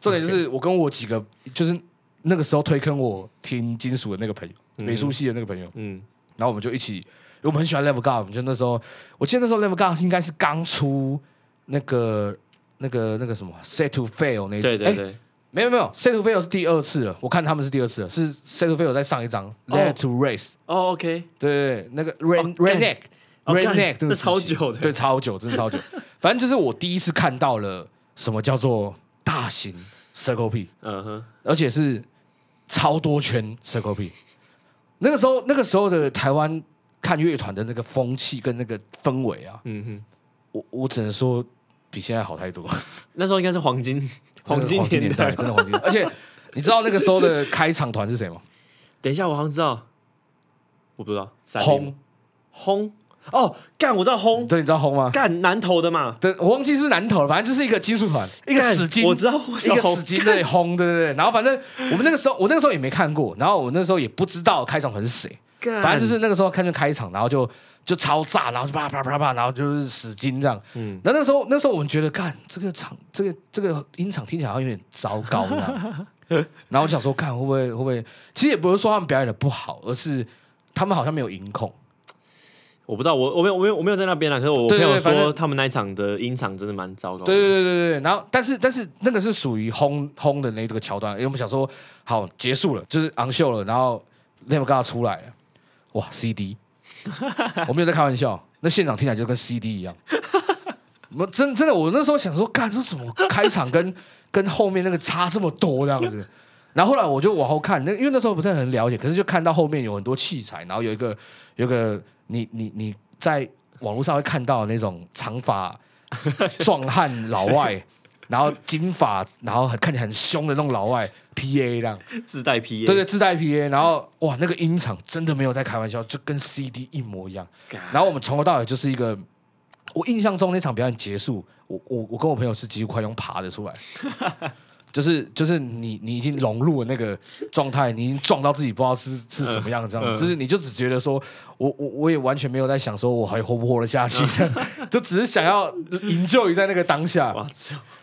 重点就是我跟我几个就是那个时候推坑我听金属的那个朋友，嗯。美术系的那个朋友，嗯，然后我们就一起，我们很喜欢 Level God，我们就那时候，我记得那时候 Level God 应该是刚出那个那个那个什么 Set to Fail 那一哎对对对，没有没有，Set to Fail 是第二次了，我看他们是第二次了，是 Set to Fail 在上一张 Let to Race，、哦，OK，对对对，那个干。Redneck、Redneck 真的超久的。对，超久，真的超久。[LAUGHS] 反正就是我第一次看到了什么叫做大型 Circle P，嗯哼，而且是超多圈 Circle P。那个时候，那个时候的台湾看乐团的那个风气跟那个氛围啊，嗯哼，我我只能说比现在好太多。那时候应该是黄金 [LAUGHS] 黄金年代，真的黄金。而且你知道那个时候的开场团是谁吗？等一下，我好像知道，我不知道，轰，轰，哦，干，我知道轰，对，你知道轰吗？干南投的嘛，对，我忘记是不是南投了，反正就是一个金属团，一个干死金，我知道一个死金对轰，对对对。然后反正我们那个时候，我那个时候也没看过，然后我那时候也不知道开场团是谁，干反正就是那个时候看见开场，然后就就超炸，然后就啪啪啪啪，然后就是死金这样。嗯，然后那时候那时候我们觉得，干这个场这个这个音场听起来好像有点糟糕啊。[LAUGHS] 然后我想说，看会不会会不会，其实也不是说他们表演的不好，而是他们好像没有音控。我不知道，我我没有我没有我没有在那边啦，可是我朋友说他们那一场的音场真的蛮糟糕的，对对对对对，然后但是但是那个是属于轰轰的那个桥段，因为我们想说好结束了，就是昂秀了，然后 g a 出来了，哇 CD，[LAUGHS] 我没有在开玩笑，那现场听起来就跟 CD 一样。我真真的，我那时候想说，干这什么开场跟跟后面那个差这么多这样子。然后后来我就往后看，那因为那时候不是很了解，可是就看到后面有很多器材，然后有一个有一个你你你在网络上会看到那种长发壮汉老外，然后金发，然后很看起来很凶的那种老外 PA 这样，自带 PA，对对，自带 PA，然后哇，那个音场真的没有在开玩笑，就跟 CD 一模一样。然后我们从头到尾就是一个，我印象中那场表演结束，我我我跟我朋友是几乎快用爬的出来，[LAUGHS] 就是就是你你已经融入了那个状态，你已经撞到自己不知道是是什么样的这样嗯子，就是你就只觉得说，我我我也完全没有在想说我还活不活得下去，[LAUGHS] 就只是想要营救于在那个当下。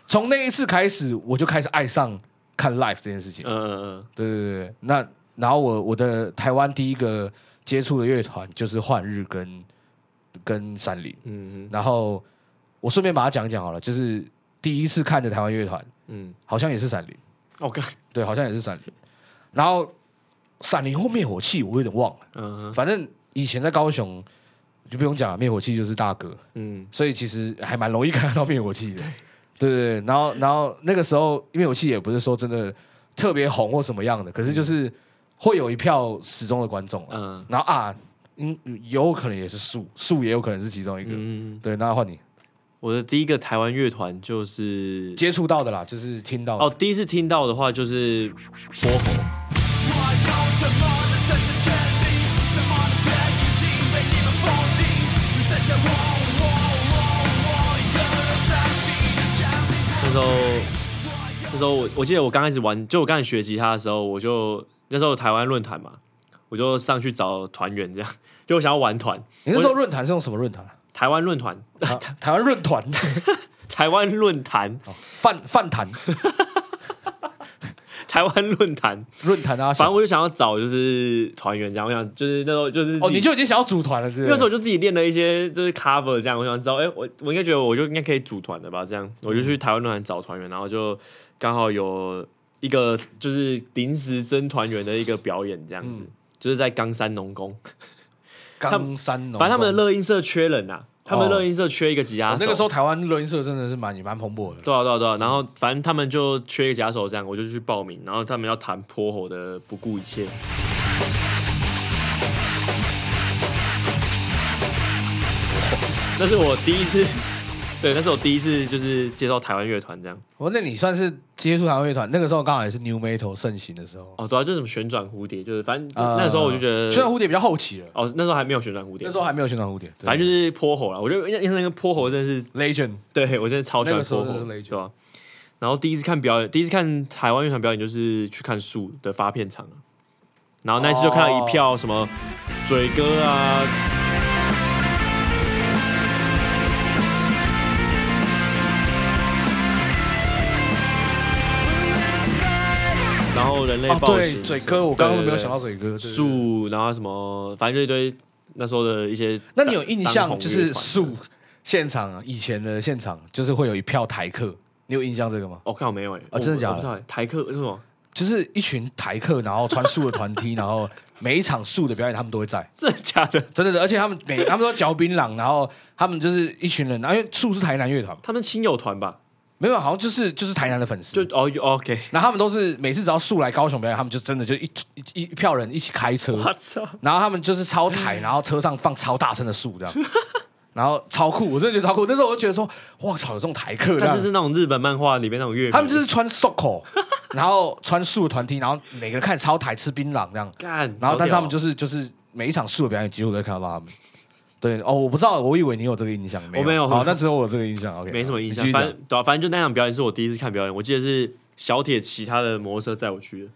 从那一次开始，我就开始爱上看 life 这件事情。嗯嗯嗯，对对对，那然后我我的台湾第一个接触的乐团就是幻日跟跟山林，嗯然后我顺便把它讲一讲好了，就是第一次看的台湾乐团嗯，好像也是闪灵，OK，，对，好像也是闪灵，然后闪灵后灭火器我有点忘了，嗯反正以前在高雄就不用讲了，灭火器就是大哥，嗯。所以其实还蛮容易看得到灭火器的。对。对对，然后然后那个时候灭火器也不是说真的特别红或什么样的，可是就是会有一票始终的观众啊。嗯。然后啊，嗯，有可能也是树，树也有可能是其中一个。嗯，对，那换你我的第一个台湾乐团就是接触到的啦，就是听到的哦，第一次听到的话就是泼猴。那时候那时候我我记得我刚开始玩，就我刚开始学吉他的时候，我就那时候台湾论坛嘛，我就上去找团员这样，[LAUGHS] 就我想要玩团，你那时候论坛是用什么论坛啊？台湾论坛，台台湾论坛，台湾论坛，[LAUGHS] 饭饭坛。[LAUGHS] 台湾论坛，论坛啊，反正我就想要找就是团员这样，我想就是那时候就是哦，你就已经想要组团了，是不是？那时候我就自己练了一些就是 cover 这样，我想知道，哎、我我应该觉得我就应该可以组团的吧？这样，我就去台湾论坛找团员，然后就刚好有一个就是临时征团员的一个表演，这样子，就是在冈山农工，冈山农，反正他们的乐音社缺人呐、他们哦乐音社缺一个吉他手。哦那个时候台湾乐音社真的是蛮蛮蓬勃的。对啊对啊对啊，然后反正他们就缺一个吉他手，这样我就去报名，然后他们要弹泼吼的不顾一切。[LAUGHS] 那是我第一次，对，那是我第一次就是接受台湾乐团这样。我那你算是接触台湾乐团，那个时候刚好也是 New Metal 盛行的时候。哦，对啊，就是什么旋转蝴蝶，就是反正呃那个时候我就觉得，旋转蝴蝶比较后期了，哦，那时候还没有旋转蝴蝶，那时候还没有旋转蝴蝶，对反正就是泼猴了。我觉得因为那个泼猴真的是 Legend 对我真的超喜欢泼吼，真的是 legend 对吧、然后第一次看表演，第一次看台湾乐团表演就是去看树的发片场啊然后那一次就看到一票什么嘴哥啊，然后人类哦，对，嘴哥，我刚刚都没有想到嘴哥，树，然后什么，反正就一堆那时候的一些。那你有印象就是树现场啊，以前的现场就是会有一票台客，你有印象这个吗？哦，看我没有哎、真的假的台客是什么？就是一群台客，然后穿树的团体，然后每一场树的表演他们都会在，[LAUGHS] 真的假的？真的的，而且他们每他们都嚼槟榔，然后他们就是一群人，然后因为树是台南乐团，他们亲友团吧？没有好像就是就是台南的粉丝，就哦有，OK。然后他们都是每次只要树来高雄表演，他们就真的就一一一一票人一起开车，我操！然后他们就是超台，然后车上放超大声的树这样，[LAUGHS] 然后超酷，我真的觉得超酷。那时候我就觉得说，哇操，有这种台客这样看这是那种日本漫画里面那种乐迷，他们就是穿 soko，[LAUGHS] 然后穿素的团体，然后每个人看超台吃槟榔这样，干，然后但是他们就就是就是每一场树的表演几乎都会看到他们。对哦，我不知道，我以为你有这个印象，没有我没有好，那只有我有这个印象，OK，没什么印象。反正对啊，反正就那场表演是我第一次看表演，我记得是小铁骑他的摩托车载我去的，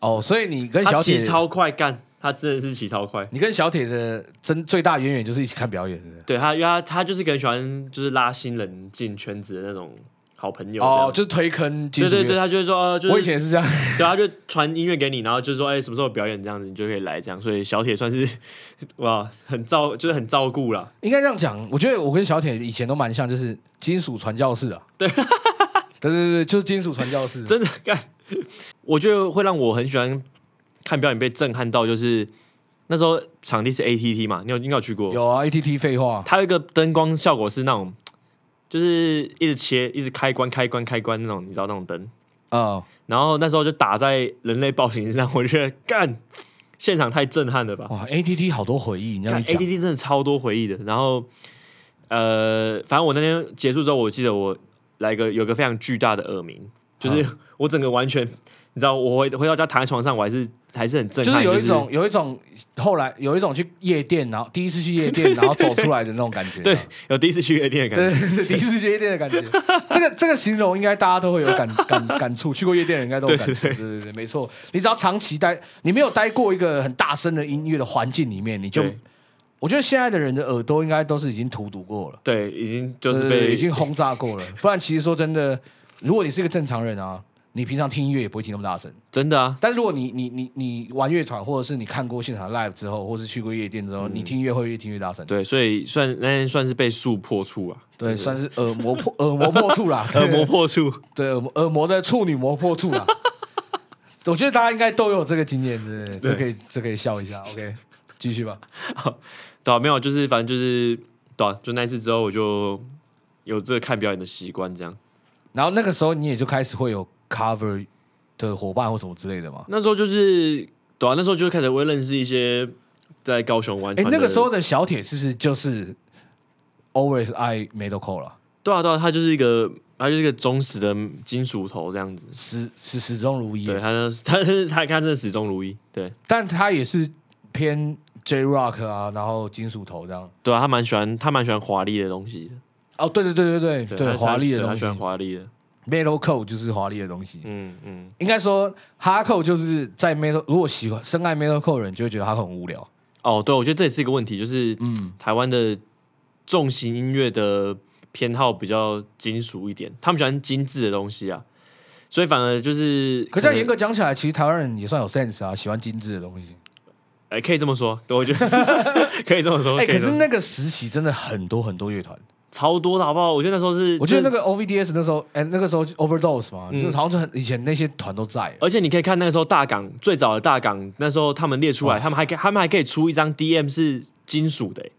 哦，所以你跟他小铁骑超快，干，他真的是骑超快。你跟小铁的真最大渊源就是一起看表演，是不是？对他，因为他他就是个很喜欢就是拉新人进圈子的那种好朋友。哦，就是推坑金对对对，他就会说，呃，就是我以前也是这样，[LAUGHS] 对，他就传音乐给你，然后就说，哎、什么时候表演这样子，你就可以来这样。所以小铁算是 [LAUGHS] 哇，很照，就是很照顾啦。应该这样讲。我觉得我跟小铁以前都蛮像，就是金属传教士啊。[LAUGHS] 对对对对，就是金属传教士。真的干，我觉得会让我很喜欢看表演，被震撼到，就是那时候场地是 ATT 嘛，你有应该有去过？有啊，ATT 废话，它有一个灯光效果是那种，就是一直切，一直开关、开关、开关那种，你知道那种灯。啊，然后那时候就打在人类暴行身上，我就觉得干，现场太震撼了吧！哇，ATT 好多回忆，你这样干一讲，ATT 真的超多回忆的。然后呃，反正我那天结束之后，我记得我来个有个非常巨大的耳鸣，就是 [LAUGHS] 我整个完全，你知道，我回回到家躺在床上，我还是还是很震撼，就是有一种有一种后来有一种去夜店，然后第一次去夜店，然后走出来的那种感觉。[LAUGHS] 对，有第一次去夜店的感觉。对第一次去夜店的感觉，[LAUGHS] 这个这个形容应该大家都会有感感感触，去过夜店的人应该都有感触。对对对，没错。你只要长期待，你没有待过一个很大声的音乐的环境里面，你就我觉得现在的人的耳朵应该都是已经荼毒过了，对，已经就是已经轰炸过了。不然其实说真的，如果你是一个正常人啊，你平常听音乐也不会听那么大声。真的啊，但是如果你你你你玩乐团，或者是你看过现场 live 之后，或是去过夜店之后，你听音乐会越听越大声。对，所以算那天算是被树破处啊，对，算是耳膜破耳膜破处啦，[LAUGHS] 耳膜破处。对耳膜的处女膜破处啦。[LAUGHS] 我觉得大家应该都有这个经验，对不对？这可以这可以笑一下，OK，继续吧。[LAUGHS] 对啊，没有，就是反正就是对啊，就那一次之后，我就有这个看表演的习惯，这样。然后那个时候你也就开始会有 cover 的伙伴或什么之类的嘛。那时候就是对啊，那时候就开始会认识一些在高雄玩哎。那个时候的小铁是不是就是 always 爱 metalcore 了？对啊对啊，他就是一个他就是一个忠实的金属头这样子。始始始终如一。对，他 [LAUGHS] 呢，他是他他真的始终如一。对但他也是偏 J rock 啊，然后金属头这样。对啊，他蛮喜欢他蛮喜欢华丽的东西的。哦，对对对对对对，对华丽的东西对他喜欢华丽的。，metalcore 就是华丽的东西。嗯嗯，应该说 hardcore 就是在 metal，如果喜欢深爱 metalcore 的人就会觉得他很无聊。哦，对，我觉得这也是一个问题，就是嗯，台湾的重型音乐的偏好比较金属一点，他们喜欢精致的东西啊，所以反而就是可这样严格讲起来，其实台湾人也算有 sense 啊，喜欢精致的东西。哎、可以这么说，对我觉得 [LAUGHS] 可以这么说。哎、以这么可是那个时期真的很多很多乐团，超多的好不好？我觉得那时候是，我觉得那个 OVDS 那时候，哎、那个时候 Overdose 嘛，嗯就是好像是很以前那些团都在。而且你可以看那个时候大港最早的大港，那时候他们列出来，他们还可以他们还可以出一张 DM 是金属的、欸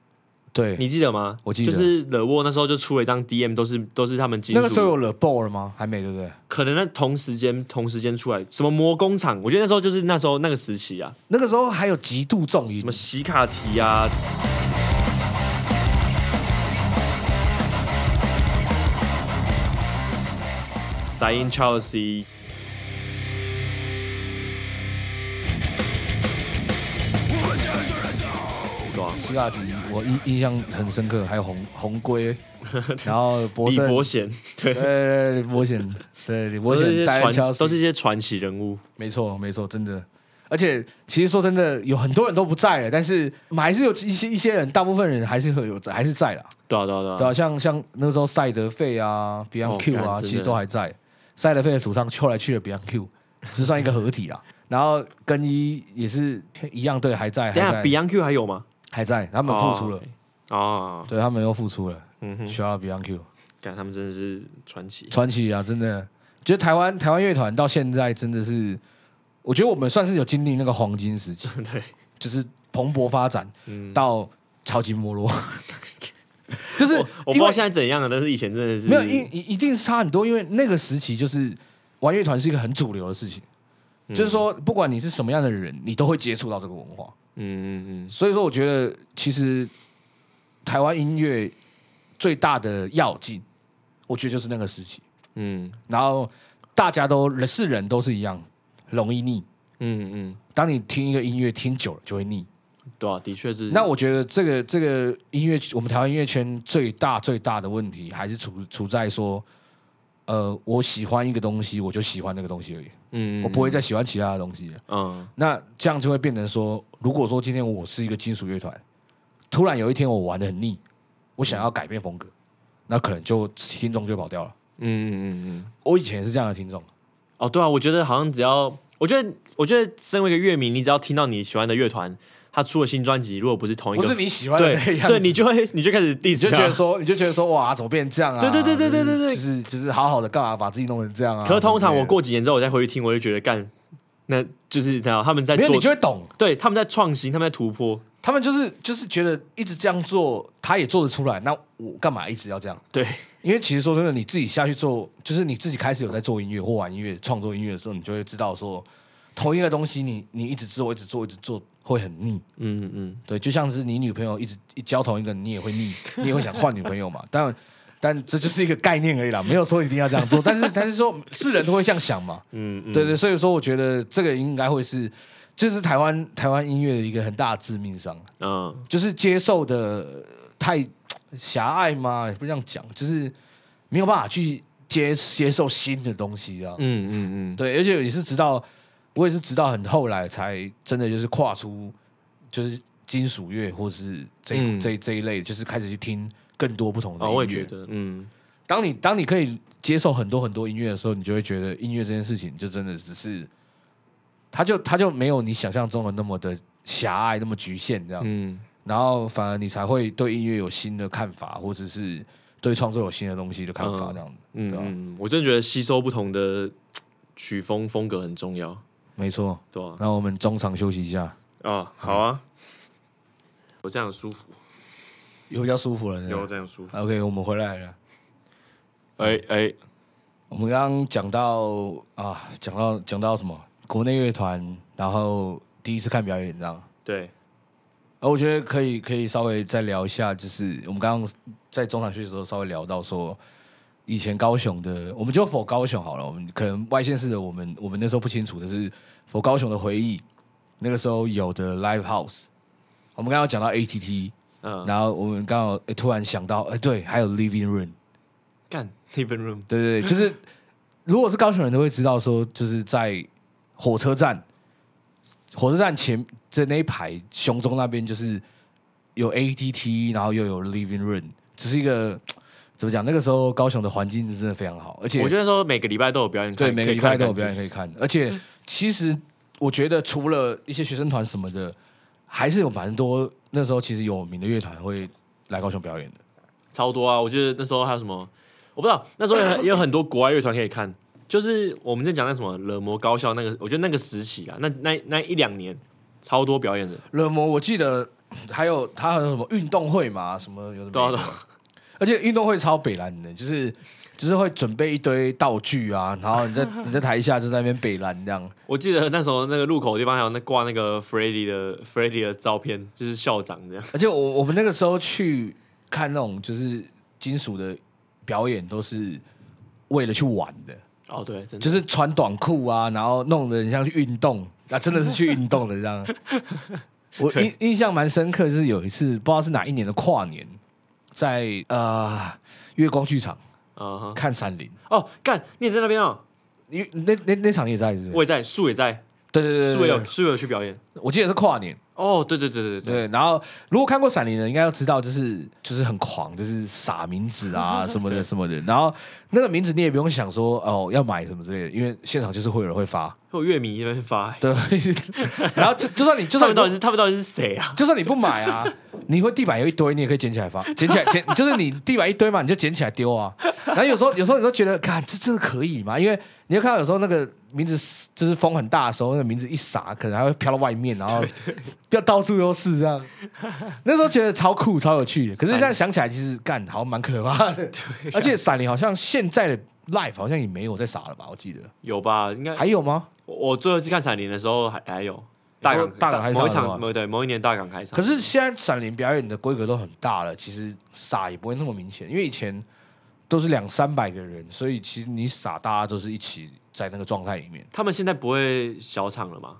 对，你记得吗？我记得就是惹沃那时候就出了一张 DM，都是都是他们金属的。那个时候有 The Ball 了吗？还没，对不对？可能那同时间同时间出来，什么魔工厂，我觉得那时候就是那时候那个时期啊，那个时候还有极度重音什么，洗卡提啊，打印 Chelsea，对啊，希腊迪，我印印象很深刻，还有红红龟，[LAUGHS] 然后博李胜，伯贤，对，对对对，李伯贤，对李伯都是一些贤带传，都是一些传奇人物，没错没错，真的。而且其实说真的，有很多人都不在了，但是我们还是有一些一些人，大部分人还是会有在，还是在啦。对啊对啊对啊，对啊，像像那时候赛德费啊、Beyond 哦 Q 啊，其实都还在。赛德费的主唱后来去了 Beyond Q，只算一个合体啦。[LAUGHS] 然后更衣也是一样，对，还在，还等下在。Beyond Q 还有吗？还在，他们复出了，哦哦，对他们又复出了。嗯哼，需要 Beyond Q 感他们真的是传奇。传奇啊，真的，觉得台湾台湾乐团到现在真的是，我觉得我们算是有经历那个黄金时期，[LAUGHS] 对，就是蓬勃发展嗯，到超级没落，[LAUGHS] [LAUGHS] 就是我我不知道现在怎样了，但是以前真的是没有一一一定是差很多，因为那个时期就是玩乐团是一个很主流的事情，嗯就是说不管你是什么样的人，你都会接触到这个文化。嗯嗯所以说，我觉得其实台湾音乐最大的要劲，我觉得就是那个时期。嗯然后大家都人是人都是一样，容易腻。嗯嗯，当你听一个音乐听久了就会腻。对啊，的确是。那我觉得这个这个音乐，我们台湾音乐圈最大最大的问题，还是处处在说，呃，我喜欢一个东西，我就喜欢那个东西而已，嗯，我不会再喜欢其他的东西。嗯那这样就会变成说，如果说今天我是一个金属乐团，突然有一天我玩的很腻，我想要改变风格，那可能就听众就跑掉了。嗯嗯嗯嗯。我以前也是这样的听众，哦，对啊，我觉得好像只要，我觉得，我觉得身为一个乐迷，你只要听到你喜欢的乐团，他出了新专辑，如果不是同一个，不是你喜欢的对那样，对，你就会你就开始 diss 你就觉得说，你就觉得说，哇，怎么变这样啊？对对对对对对对。就是就是好好的干嘛把自己弄成这样啊？可是通常我过几年之后，我再回去听，我就觉得干，那就是这样，他们在，做你就会懂，对，他们在创新，他们在突破，他们就是就是觉得一直这样做，他也做得出来，那我干嘛一直要这样？对，因为其实说真的，你自己下去做，就是你自己开始有在做音乐或玩音乐、创作音乐的时候，你就会知道说，同一个东西你你一直做、一直做、一直做会很腻。嗯嗯对，就像是你女朋友一直一交同一个，你也会腻，[LAUGHS] 你也会想换女朋友嘛。当然，但这就是一个概念而已啦，没有说一定要这样做。[LAUGHS] 但是，但是说是人都会这样想嘛。嗯嗯，对对，所以说我觉得这个应该会是，就是台湾台湾音乐的一个很大的致命伤，嗯就是接受的太狭隘嘛，也不是这样讲，就是没有办法去接接受新的东西啊。嗯嗯嗯，对，而且也是直到我也是直到很后来才真的就是跨出，就是金属乐或是这、嗯这这一类，就是开始去听更多不同的啊，音乐。我也觉得，嗯当你当你可以接受很多很多音乐的时候，你就会觉得音乐这件事情就真的只是，它就它就没有你想象中的那么的狭隘，那么局限这样。嗯然后反而你才会对音乐有新的看法，或者是对创作有新的东西的看法，嗯这样子。嗯对啊嗯，我真的觉得吸收不同的曲风风格很重要，没错。对吧？那我们中场休息一下，啊，好啊，我这样舒服，有比较舒服了。是不是有这样舒服，OK，我们回来了。哎哎，我们刚刚讲到啊，讲到讲到什么？国内乐团，然后第一次看表演，这样。对，啊我觉得可以可以稍微再聊一下，就是我们刚刚在中场休息的时候稍微聊到说，以前高雄的，我们就否高雄好了，我们可能外县市的我们我们那时候不清楚的是否高雄的回忆，那个时候有的 live house，我们刚刚讲到 ATT，嗯，然后我们刚好、诶突然想到，哎、对，还有 living room，干 living room，对对对，[LAUGHS] 就是如果是高雄人都会知道说，就是在火车站，火车站前在那一排雄中那边就是有 ATT，然后又有 Living Room，只是一个怎么讲？那个时候高雄的环境真的非常好，而且我觉得说每个礼拜都有表演看，对每个可以看礼拜都有表演可以看，而且其实我觉得除了一些学生团什么的，还是有蛮多那时候其实有名的乐团会来高雄表演的。超多啊！我觉得那时候还有什么，我不知道，那时候也也有很多国外乐团可以看。就是我们之前讲那什么冷魔高校那个，我觉得那个时期啊，那那那一两年超多表演的，冷魔我记得还有他还有什么运动会嘛，什么有的对啊没的，而且运动会超北蓝的，就是就是会准备一堆道具啊，然后你在 [LAUGHS] 你在台下就在那边北蓝这样。我记得那时候那个路口的地方还有那挂那个 f r e d d y 的 f r e d d y 的照片，就是校长这样。而且我我们那个时候去看那种就是金属的表演，都是为了去玩的，哦，对，真的就是穿短裤啊，然后弄得很像去运动，啊，真的是去运动的这样。[LAUGHS] 我印印象蛮深刻，就是有一次不知道是哪一年的跨年，在呃月光剧场啊哈。看山林，哦，干，你也在那边哦，因为那那那场你也在是不是？我也在，树也在，对对对对，树也有，去表演。我记得是跨年，哦，对对对对对对，然后如果看过《闪灵》的，应该要知道，就是就是很狂，就是撒名字啊 [LAUGHS] 什么的什么的。然后那个名字你也不用想说哦要买什么之类的，因为现场就是会有人会发。会有乐迷那边发，对，[LAUGHS] 然后就就算你 [LAUGHS] 就算他们到底是他们到底是谁啊？就算你不买啊，你会地板有一堆，你也可以捡起来发，捡起来捡，就是你地板一堆嘛，你就捡起来丢啊。然后有时候有时候你都觉得，看这真的可以吗？因为你会看到有时候那个名字就是风很大的时候，那个名字一撒，可能还会飘到外面，然后 [LAUGHS] 不要到处都是这样。那时候觉得超酷、超有趣的，可是现在想起来，其实干好像蛮可怕的。[LAUGHS] 而且闪灵好像现在的 live 好像也没有在撒了吧？我记得有吧？应该还有吗？我我最后一次看闪灵的时候还还有大港大港开唱某一场某对某一年大港开场，可是现在闪灵表演的规格都很大了，其实撒也不会那么明显，因为以前都是两三百个人，所以其实你傻大家都是一起在那个状态里面。他们现在不会小场了吗？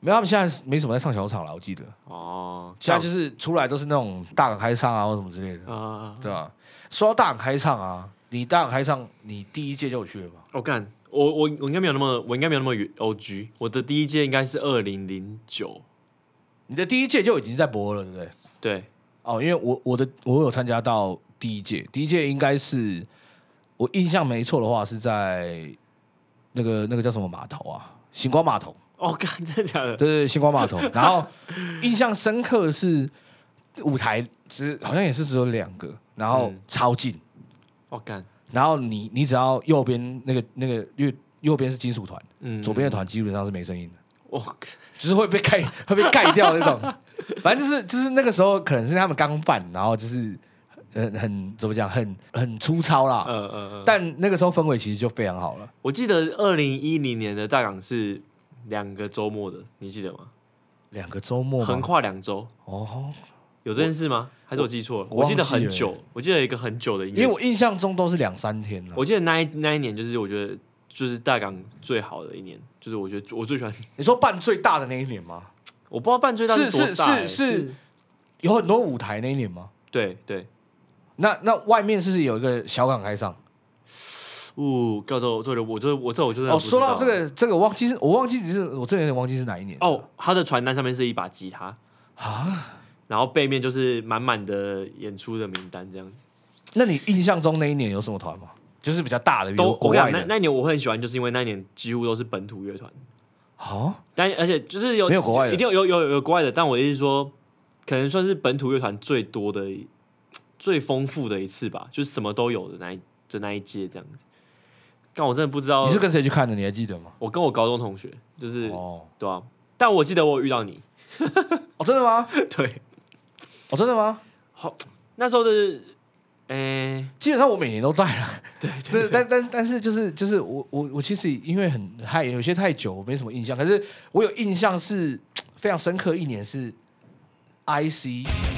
没有，他们现在没什么在上小场了，我记得哦，现在就是出来都是那种大港开唱啊或什么之类的，啊，对吧？说到大港开唱啊，你大港开唱，你第一届就有去了吗？我干，我我我应该没有那么我应该没有那么远 O G，我的第一届应该是二零零九，你的第一届就已经在博了，对不对？对，哦，因为我我的我有参加到第一届，第一届应该是我印象没错的话是在那个那个叫什么码头啊？星光码头，哦，干，真的假的？对对对，星光码头。然后印象深刻的是舞台只好像也是只有两个，然后嗯超近，哦干，然后你你只要右边那个那个右右边是金属团，嗯，左边的团基本上是没声音的。哦，[LAUGHS] 就是会被盖会被盖掉那种。反正就是就是那个时候可能是他们刚办，然后就是很很怎么讲，很很粗糙啦。嗯嗯嗯，但那个时候氛围其实就非常好了。我记得二零一零年的大港是两个周末的，你记得吗？两个周末吗横跨两周，哦，有这件事吗？还是我记错了？我我记得很久，我记得一个很久的音乐，因为我印象中都是两三天了。我记得那一那一年就是我觉得就是大港最好的一年，就是我觉得我最喜欢，你说办最大的那一年吗？我不知道办最大是多大、欸是是有很多舞台那一年吗？对对，那那外面是不是有一个小港开上？哦，告诉我这个我这我这我就是哦，说到这个这个，我忘记是我忘记只是我真的有点忘记是哪一年哦，他的传单上面是一把吉他，啊。然后背面就是满满的演出的名单这样子。那你印象中那一年有什么团吗？就是比较大的，都国外的。那一年我会很喜欢，就是因为那一年几乎都是本土乐团。哦，但而且就是有没有国外的一定有有有有国外的，但我的意思说，可能算是本土乐团最多的、最丰富的一次吧，就是什么都有的那一就那一届这样子。但我真的不知道，你是跟谁去看的？你还记得吗？我跟我高中同学，就是、哦，对啊，但我记得我有遇到你，哦，真的吗？[LAUGHS] 对，哦，真的吗？好那时候的，诶、基本上我每年都在了，对对，对 [LAUGHS] 但但是但是就是就是我我我其实因为很太有些太久，我没什么印象，可是我有印象是 [TSK] 非常深刻，一年是 IC。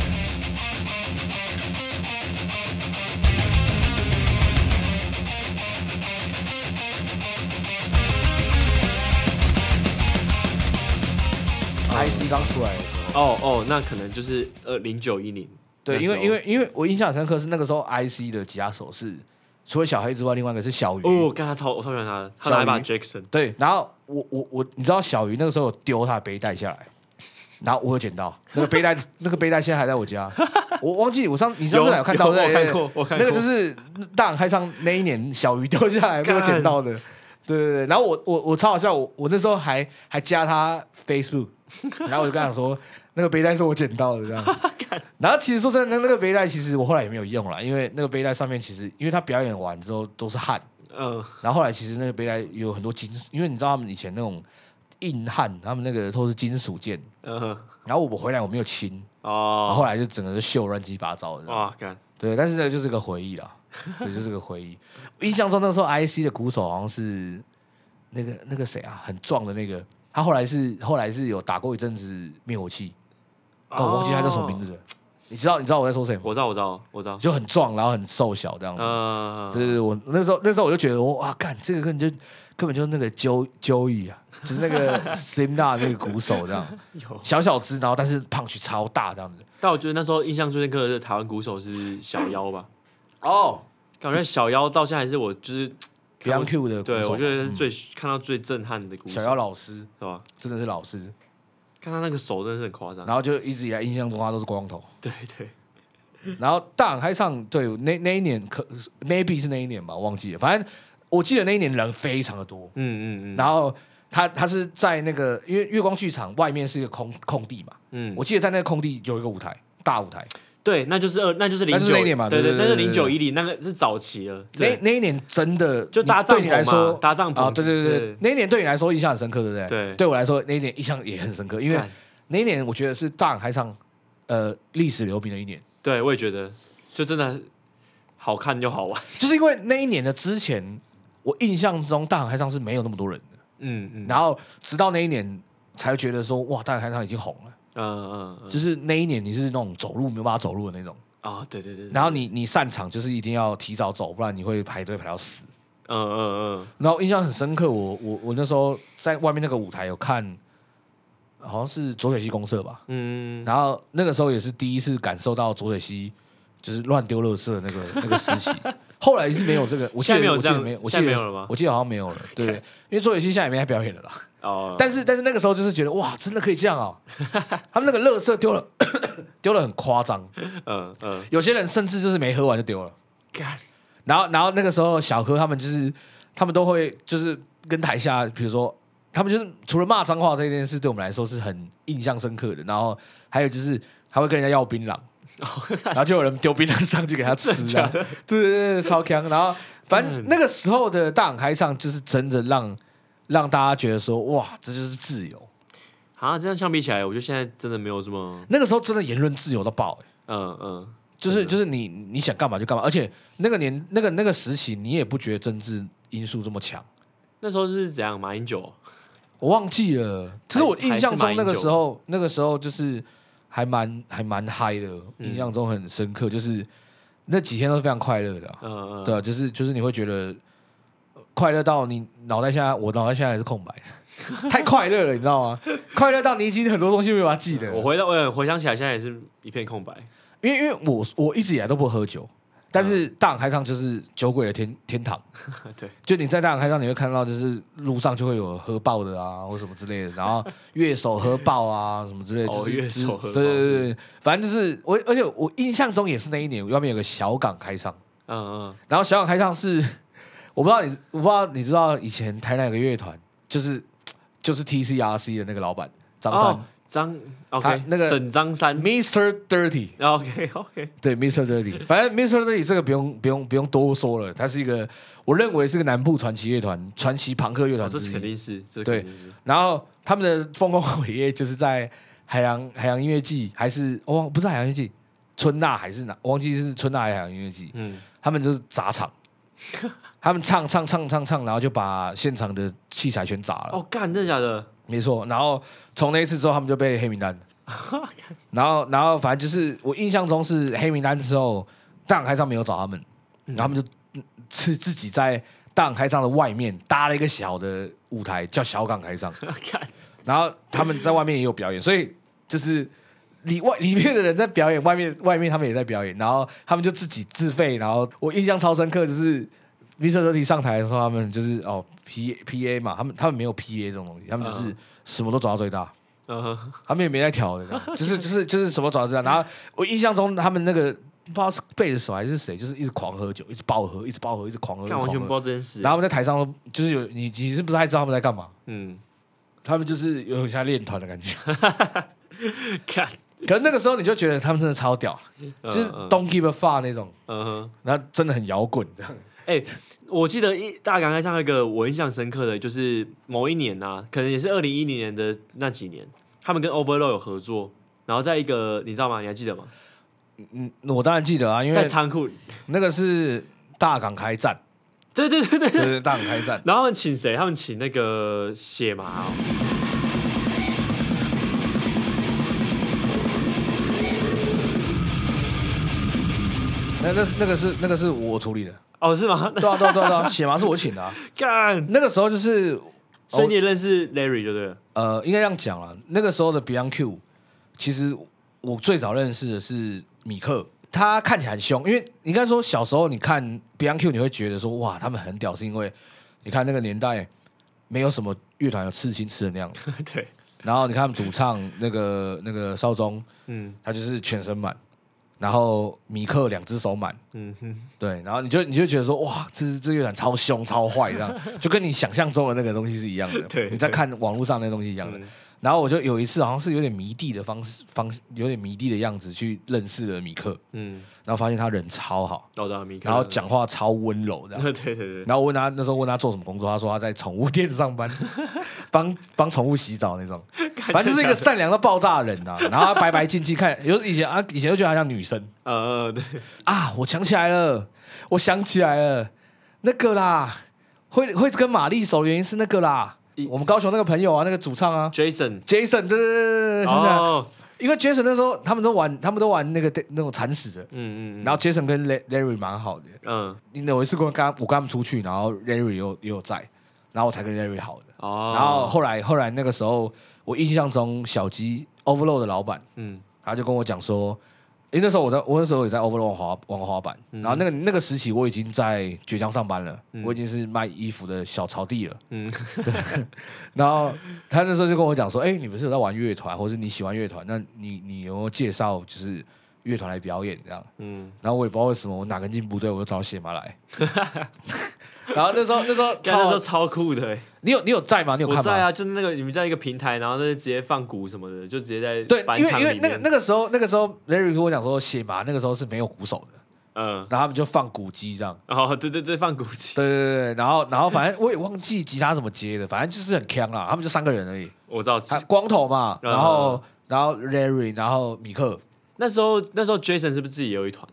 IC 刚出来的时候，哦哦，那可能就是呃零九一零，对，因为因为因为我印象很深刻是那个时候 IC 的吉他手是除了小黑之外，另外一个是小鱼。哦，我看他超我超喜欢他的，他拿一把 Jackson，对，然后我我我，你知道小鱼那个时候有丢他的背带下来，[LAUGHS] 然后我有捡到那个背带，[LAUGHS] 那个背带现在还在我家，[LAUGHS] 我忘记我上你上次来有看到有对对我看过，我看过，那个就是大港开唱那一年小鱼丢下来被我捡到的，对对对，然后我我我超好笑，我我那时候还还加他 Facebook，然后我就跟他说那个背带是我捡到的这样，[LAUGHS] 然后其实说真的，那那个背带其实我后来也没有用了，因为那个背带上面其实因为他表演完之后都是汗。嗯然后后来其实那个背带有很多金属，因为你知道他们以前那种硬汉，他们那个都是金属件。嗯然后我回来我没有清，然后哦，后来就整个就锈乱七八糟的。哇干，对，但是那就是个回忆啦，对，就是个回忆。印象中那时候 IC 的鼓手好像是那个那个谁啊，很壮的那个，他后来是后来是有打过一阵子灭火器，但我忘记他叫什么名字了。你知道你知道我在说谁吗？我知道我知道我知道，就很壮，然后很瘦小这样子。嗯，对对对，我那时候那时候我就觉得，哇，干这个根本就根本就是那个揪揪义啊，就是那个 [LAUGHS] Slim 大那个鼓手这样，小小只，然后但是胖去超大这样子。但我觉得那时候印象最深刻的台湾鼓手是小妖吧，哦感觉小妖到现在还是我就是，Beyond Q 的对我觉得是嗯最看到最震撼的鼓手，小妖老师是吧？真的是老师。看他那个手真的是很夸张。然后就一直以来印象中他都是光头。对对，然后大港开唱，对那那一年可 maybe 是那一年吧，我忘记了。反正我记得那一年人非常的多。嗯嗯嗯，然后他他是在那个因为月光剧场外面是一个空空地嘛，嗯，我记得在那个空地有一个舞台，大舞台。对，那就是二，那就是零九对那是对对对对零九一零，那个是早期了。那那一年真的就搭帐篷嘛搭帐篷啊，对对对那一年对你来说印象很深刻，对不对？对对我来说那一年印象也很深刻，因为那一年我觉得是大港开唱呃历史留名的一年，对我也觉得，就真的好看又好玩。就是因为那一年的之前，我印象中大港开唱是没有那么多人的，嗯嗯，然后直到那一年才觉得说哇，大港开唱已经红了，嗯嗯嗯，就是那一年你是那种走路没有办法走路的那种，啊，对对对，对。然后你你散场就是一定要提早走，不然你会排队排到死。嗯嗯嗯，然后印象很深刻，我我我那时候在外面那个舞台有看，好像是左水溪公社吧，嗯，然后那个时候也是第一次感受到左水溪就是乱丢垃圾的那个那个时期。[LAUGHS] 后来是没有这个，[LAUGHS] 我记得现在没有这样没有，我记现得在没有了吗？我记得好像没有了，对，因为浊水溪现在也没在表演了啦。哦，但是但是那个时候就是觉得哇，真的可以这样啊！[LAUGHS] 他们那个垃圾丢了 [COUGHS] 丢了很夸张，嗯嗯，有些人甚至就是没喝完就丢了。干，然后然后那个时候小柯他们就是他们都会就是跟台下，比如说他们就是除了骂脏话这件事对我们来说是很印象深刻的，然后还有就是还会跟人家要槟榔，然后就有人丢槟榔上去给他吃啊，对对对对，超强。然后反正那个时候的大港开唱就是真的让让大家觉得说哇，这就是自由。啊，这样相比起来，我觉得现在真的没有这么，那个时候真的言论自由到爆、欸。嗯嗯，就是就是你你想干嘛就干嘛，而且那个年那个那个时期，你也不觉得政治因素这么强。那时候是怎样？马英九，我忘记了，可是我印象中那个时候，那个时候就是还蛮还蛮嗨的，嗯印象中很深刻，就是那几天都是非常快乐的啊、嗯嗯，对啊，就是就是你会觉得呃快乐到你脑袋现在，我脑袋现在还是空白，太快乐了，你知道吗？快乐到你已经很多东西没法记得了。我回到我回想起来，现在也是一片空白。因为因为我我一直以来都不喝酒，但是大港开唱就是酒鬼的天天堂。[LAUGHS] 对，就你在大港开唱，你会看到就是路上就会有喝爆的啊，或什么之类的，然后乐手喝爆啊，什么之类的。哦就是乐手喝爆对对对对，反正就是我，而且我印象中也是那一年，外面有个小港开唱，嗯嗯，然后小港开唱是我不知道你我不知道你知道以前台南有个乐团，就是就是 TCRC 的那个老板张三、哦，张他 OK，那个沈张三 Mr. Dirty。，OK OK，对，Mr. Dirty，反正 Mr. Dirty 这个不用不用不用多说了，他是一个我认为是个南部传奇乐团、传奇朋克乐团这肯。定是，肯定是，然后他们的丰功伟业就是在海洋海洋音乐季，还是我忘不是海洋音乐季，春娜还是哪？我忘记是春娜还是海洋音乐季。嗯，他们就是砸场，他们唱唱唱唱唱，然后就把现场的器材全砸了。哦，干，真的假的？没错，然后从那一次之后，他们就被黑名单。[LAUGHS] 然后，然后反正就是我印象中是黑名单之后，大港开唱没有找他们，然后他们就嗯是自己在大港开唱的外面搭了一个小的舞台，叫小港开唱。[LAUGHS] 然后他们在外面也有表演，所以就是里外 [LAUGHS] 里面的人在表演，外面外面他们也在表演，然后他们就自己自费。然后我印象超深刻，就是 Mr. Dirty 上台的时候，他们就是哦 P P A 嘛，他们他们没有 P A 这种东西，他们就是什么都转到最大。嗯哼，他们也没在调 [LAUGHS] 就是就是就是什么早知道。然后我印象中他们那个不知道是背着手还是谁，就是一直狂喝酒，一直爆喝，一直爆喝，一直狂喝，看完全不知道这件事。然后他们在台上就是有你你是不太知道他们在干嘛？嗯，他们就是有点像练团的感觉。[LAUGHS] 看，可是那个时候你就觉得他们真的超屌，就是嗯 Don't give a fuck 那种，嗯哼。然后真的很摇滚这样。哎、我记得一大港开唱一个我印象深刻的，就是某一年呐、可能也是二零一零年的那几年，他们跟 Overload 有合作，然后在一个你知道吗？你还记得吗？嗯，我当然记得啊，因为在仓库，那个是大港开战，对对对对。就是大港开战。然后他们请谁？他们请那个血麻哦，那那那个是那个是我处理的，哦是吗？对啊对啊对啊对啊，血麻 [LAUGHS] 是我请的啊。干，那个时候就是所以你也认识 Larry 就对了。呃，应该这样讲了。那个时候的 Beyond Q，其实我最早认识的是米克，他看起来很凶，因为应该说小时候你看 Beyond Q，你会觉得说哇，他们很屌，是因为你看那个年代没有什么乐团有刺青吃的那样子，[LAUGHS] 对，然后你看他们主唱那个那个少宗，嗯他就是全身满，然后米克两只手满，嗯哼，对，然后你就你就觉得说哇，这这乐团超凶超坏这样，就跟你想象中的那个东西是一样的。[LAUGHS] 对你在看网络上那东西一样的。嗯然后我就有一次好像是有点迷弟的方式方有点迷弟的样子去认识了米克，嗯，然后发现他人超好，米克，然后讲话超温柔的。[LAUGHS] 对对对，然后我问他那时候问他做什么工作，他说他在宠物店上班，[LAUGHS] 帮帮宠物洗澡那种，反正就是一个善良到爆炸的人呐、然后他白白净净看，[LAUGHS] 有以前啊以前就觉得他像女生。呃呃对，啊，我想起来了，我想起来了，那个啦，会会跟玛丽熟的原因是那个啦。一，我们高雄那个朋友啊，那个主唱啊。Jason，，Jason，对对对对对，想起来。了，哦，因为 Jason 那时候他们都玩，他们都玩那个那种铲屎的，嗯嗯，然后 Jason 跟 La- Larry 蛮好的。嗯。有一次跟跟他我跟他们出去，然后 Larry 也有也有在，然后我才跟 Larry 好的。哦，然后后来后来那个时候，我印象中小鸡 Overload 的老板，嗯。他就跟我讲说，因为那时候我在我那时候也在 Overload 玩滑玩滑板，然后那个那个时期我已经在倔强上班了，我已经是卖衣服的小草地了。嗯然后他那时候就跟我讲说，哎、你们是有在玩乐团，或是你喜欢乐团，那你你有没有介绍就是乐团来表演这样？嗯，然后我也不知道为什么我哪根筋不对，我就找血马来。[LAUGHS] [LAUGHS] 然后那时候那时候 [LAUGHS] 干那时候超超酷的欸，你有你有在吗？你有看吗？我在啊，就是那个你们在一个平台，然后那直接放鼓什么的，就直接在对，板因为因为那个那个时候那个时候 Larry 跟我讲说，写嘛那个时候是没有鼓手的，嗯，然后他们就放鼓机这样。哦对对对，放鼓机，对对对对，然后然后反正我也忘记吉他怎么接的，反正就是很强啦，他们就三个人而已，我知道，光头嘛，嗯然后然后 Larry，然后米克，那时候那时候 Jason 是不是自己也有一团？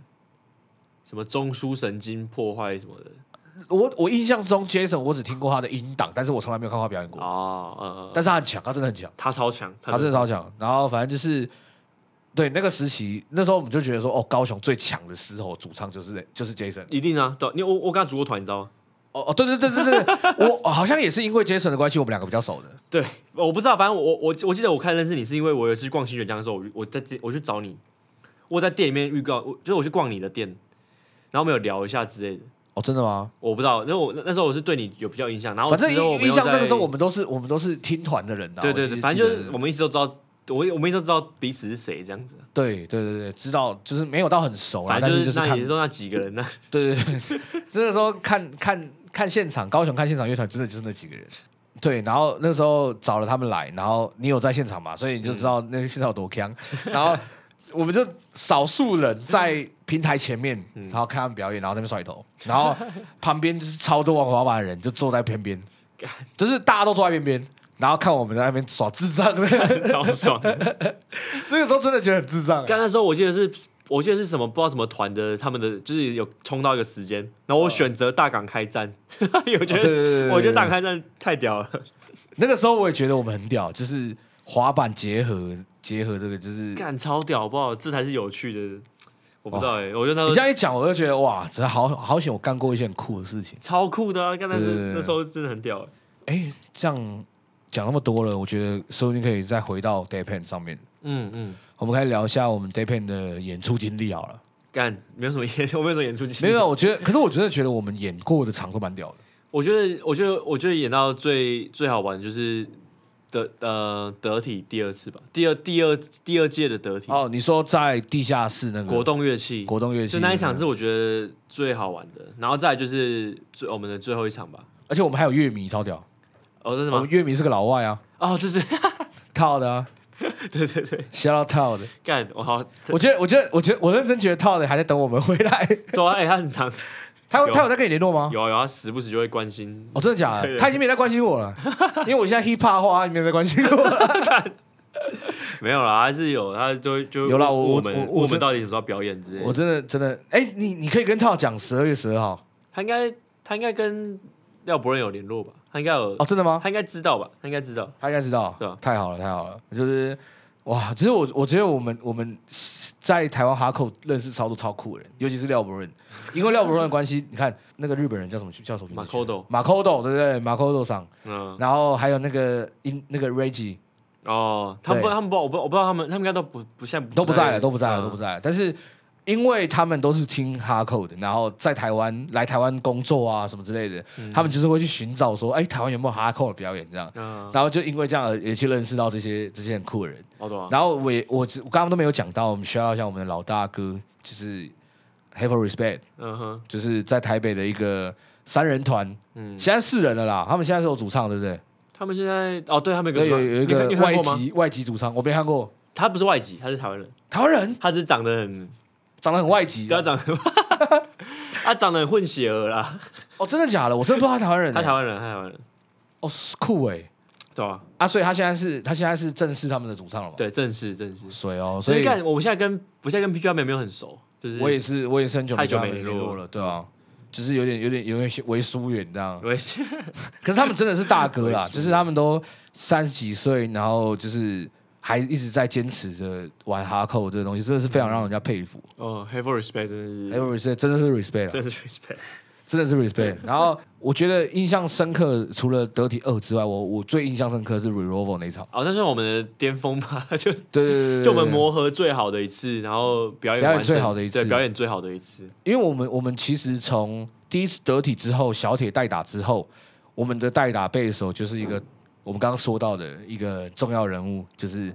什么中枢神经破坏什么的？我我印象中 Jason 我只听过他的音档，但是我从来没有看过他表演过，哦，嗯嗯，但是他很强，他真的很强。他超强，他真的超强。然后反正就是，对那个时期，那时候我们就觉得说，哦，高雄最强的狮吼主唱就是就是 Jason。一定啊，对，你我我跟他组过团，你知道吗？哦哦，对对对对对对，我好像也是因为 Jason 的关系，我们两个比较熟的。[LAUGHS] 对，我不知道，反正我我我记得我看认识你是因为我有一次逛新源江的时候，我我在我去找你，我在店里面预告，我就是我去逛你的店，然后我们有聊一下之类的。哦，真的吗？我不知道，因为我那那时候我是对你有比较印象，然后反正之后我印印象那个时候我们都是我们都是听团的人啊。对对对，反正就是我们一直都知道，我我们一直都知道彼此是谁这样子，对对对对，知道就是没有到很熟啦，反正但就是那也是都那几个人呢。对 [LAUGHS] 对对，[LAUGHS] 那个时候看看看现场，高雄看现场乐团真的就是那几个人。对，然后那时候找了他们来，然后你有在现场嘛，所以你就知道那个现场有多强。[LAUGHS] 然后我们就少数人在平台前面，然后看他们表演，然后在那边甩头，然后旁边就是超多玩滑板的人就坐在边。边，就是大家都坐在边边，然后看我们在那边耍智障，超爽的！[LAUGHS] 那个时候真的觉得很智障、欸。刚那时候我记得是，我记得是什么不知道什么团的，他们的就是有冲到一个时间，然后我选择大港开战，[LAUGHS] 我觉得、我觉得大港开战太屌了，那个时候我也觉得我们很屌，就是滑板结合结合这个，就是干超屌，好不好？这才是有趣的。我不知道哎、我觉得你这样一讲，我就觉得哇，真的好好险，我干过一些很酷的事情。超酷的啊！刚才是那时候真的很屌、欸，哎，这样讲那么多了，我觉得说不定可以再回到 Daypan 上面，嗯嗯，我们可以聊一下我们 Daypan 的演出经历好了。干没有什么演，[LAUGHS] 我没有什么演出经历，没有，我觉得，可是我真的觉得我们演过的场都蛮屌的。我觉得，我觉得，我觉得演到最最好玩的就是得呃得体第二次吧，第二第二第二届的得体、哦，你说在地下室那个国动乐器，国动乐器就那一场是我觉得最好玩的，然后再来就是最我们的最后一场吧。而且我们还有乐迷超屌，哦，真的吗？乐迷是个老外啊，哦，对对 [LAUGHS] 套的啊，对对对，笑到套的。干我好，我觉得，我觉得，我觉得，我认真觉得套的还在等我们回来。对啊，哎、他很长，有他有他有在跟你联络吗？有啊有啊，他时不时就会关心。哦，真的假的？[LAUGHS] 他已经没在关心我了，[LAUGHS] 因为我现在 hip hop 化，他没有在关心我了。[LAUGHS] 没有啦，还是有，他就就有啦我们我们到底什么时候表演之类的。我真的真的，哎、你你可以跟套讲十二月十二号他应该他应该跟廖博仁有联络吧？他应该有哦，真的吗？他应该知道吧？他应该知道。他应该知道，对啊太好了，太好了，就是哇！只是我我觉得我们我们在台湾哈口认识超多超酷的人，尤其是廖伯润，因为廖伯润的关系，你看那个日本人叫什么叫什么名字？Makoto 马 d o 对不对？马 d o 上，嗯，然后还有那个英那个 Reggie 哦，他们不，他们不，我不，我不知道他们，他们应该都不不现在都不在了，都不在了，嗯都不在了。但是因为他们都是听哈扣的，然后在台湾来台湾工作啊什么之类的，他们就是会去寻找说，哎，台湾有没有哈扣的表演这样，嗯，然后就因为这样而也去认识到这些这些很酷的人。然后我也我只我刚刚都没有讲到，我们需要一下我们的老大哥，就是 Have a Respect，嗯哼，就是在台北的一个三人团，嗯，现在四人了啦，他们现在是有主唱，对不对？他们现在哦，对他们对，有有一个外？籍外籍主唱，我没看过，他不是外籍，他是台湾人，台湾人？他只是长得很，长得很外籍，他长得，他 [LAUGHS] 长得很混血儿啦，哦，真的假的？我真的不知道他台湾人欸，他台湾人，他台湾人，哦，是酷哎对吧？啊！所以他现在是他现在是正式他们的主唱了嘛？，对，正式正式。所以所以干，我现在跟我现在跟 PG 没有很熟，就是我也是我也是很久太久没联络了，对啊，就是有点有点有点微疏远这样。可是他们真的是大哥啦，[LAUGHS] 就是他们都三十几岁，然后就是还一直在坚持着玩哈扣这个东西，真的是非常让人家佩服。哦，have a respect 真的还有 respect，真的是 respect，真的是 respect，[LAUGHS] 真的是 [LAUGHS] respect。然后我觉得印象深刻，除了得体二之外，我我最印象深刻是 Revolver 那一场。哦，那是我们的巅峰吧，[LAUGHS] 就对对对对，就我们磨合最好的一次，然后表演表演完最好的一次。对，表演最好的一次，因为我们我们其实从第一次得体之后，小铁代打之后，我们的代打背手就是一个我们刚刚说到的一个重要人物，就是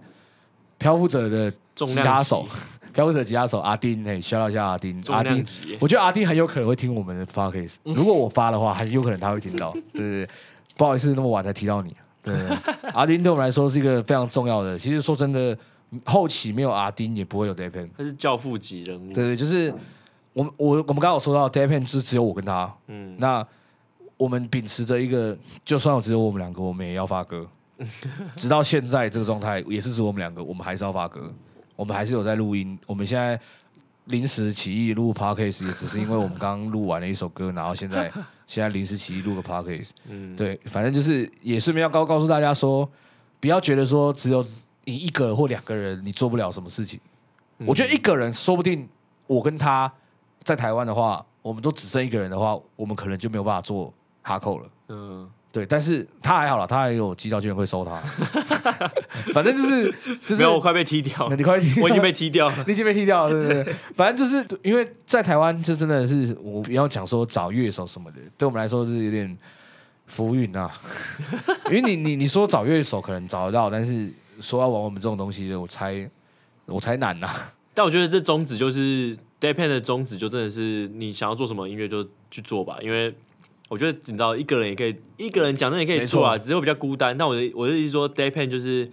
漂浮者的吉他手，[LAUGHS] 漂浮者吉他手阿丁，嘿，shout out 一下阿丁，阿丁，我觉得阿丁很有可能会听我们的 f o c a s 如果我发的话，很有可能他会听到，[LAUGHS] 对对对，不好意思那么晚才提到你，对 [LAUGHS] 阿丁对我们来说是一个非常重要的，其实说真的，后期没有阿丁也不会有 d a y p e n 他是教父级人物，对对，就是我们我我们刚刚有说到 d a y p e n 是只有我跟他，嗯，那我们秉持着一个，就算只有我们两个，我们也要发歌。[LAUGHS] 直到现在这个状态，也是只有我们两个，我们还是要发歌，我们还是有在录音。我们现在临时起意录 podcast，也只是因为我们刚刚录完了一首歌，然后现在 [LAUGHS] 现在临时起意录个 podcast。嗯，对，反正就是也顺便要告告诉大家说，不要觉得说只有你一个人或两个人你做不了什么事情。嗯我觉得一个人说不定，我跟他在台湾的话，我们都只剩一个人的话，我们可能就没有办法做哈扣了。嗯，对，但是他还好了，他还有机造居然会收他。[LAUGHS] 反正就是就是没有，我快被踢掉了，你快踢，我已经被踢掉了，[LAUGHS] 你已经被踢掉了，对对对。反正就是因为在台湾，就真的是我不要讲说找乐手什么的，对我们来说是有点浮云啊。因为你你你说找乐手可能找得到，但是说要玩我们这种东西的，我猜我猜难呐、啊。但我觉得这宗旨就是 Day Pen 的宗旨，就真的是你想要做什么音乐就去做吧，因为我觉得你知道一个人也可以，一个人讲真的也可以做啊，只是会比较孤单。但我的我的意思说，Day Pen 就是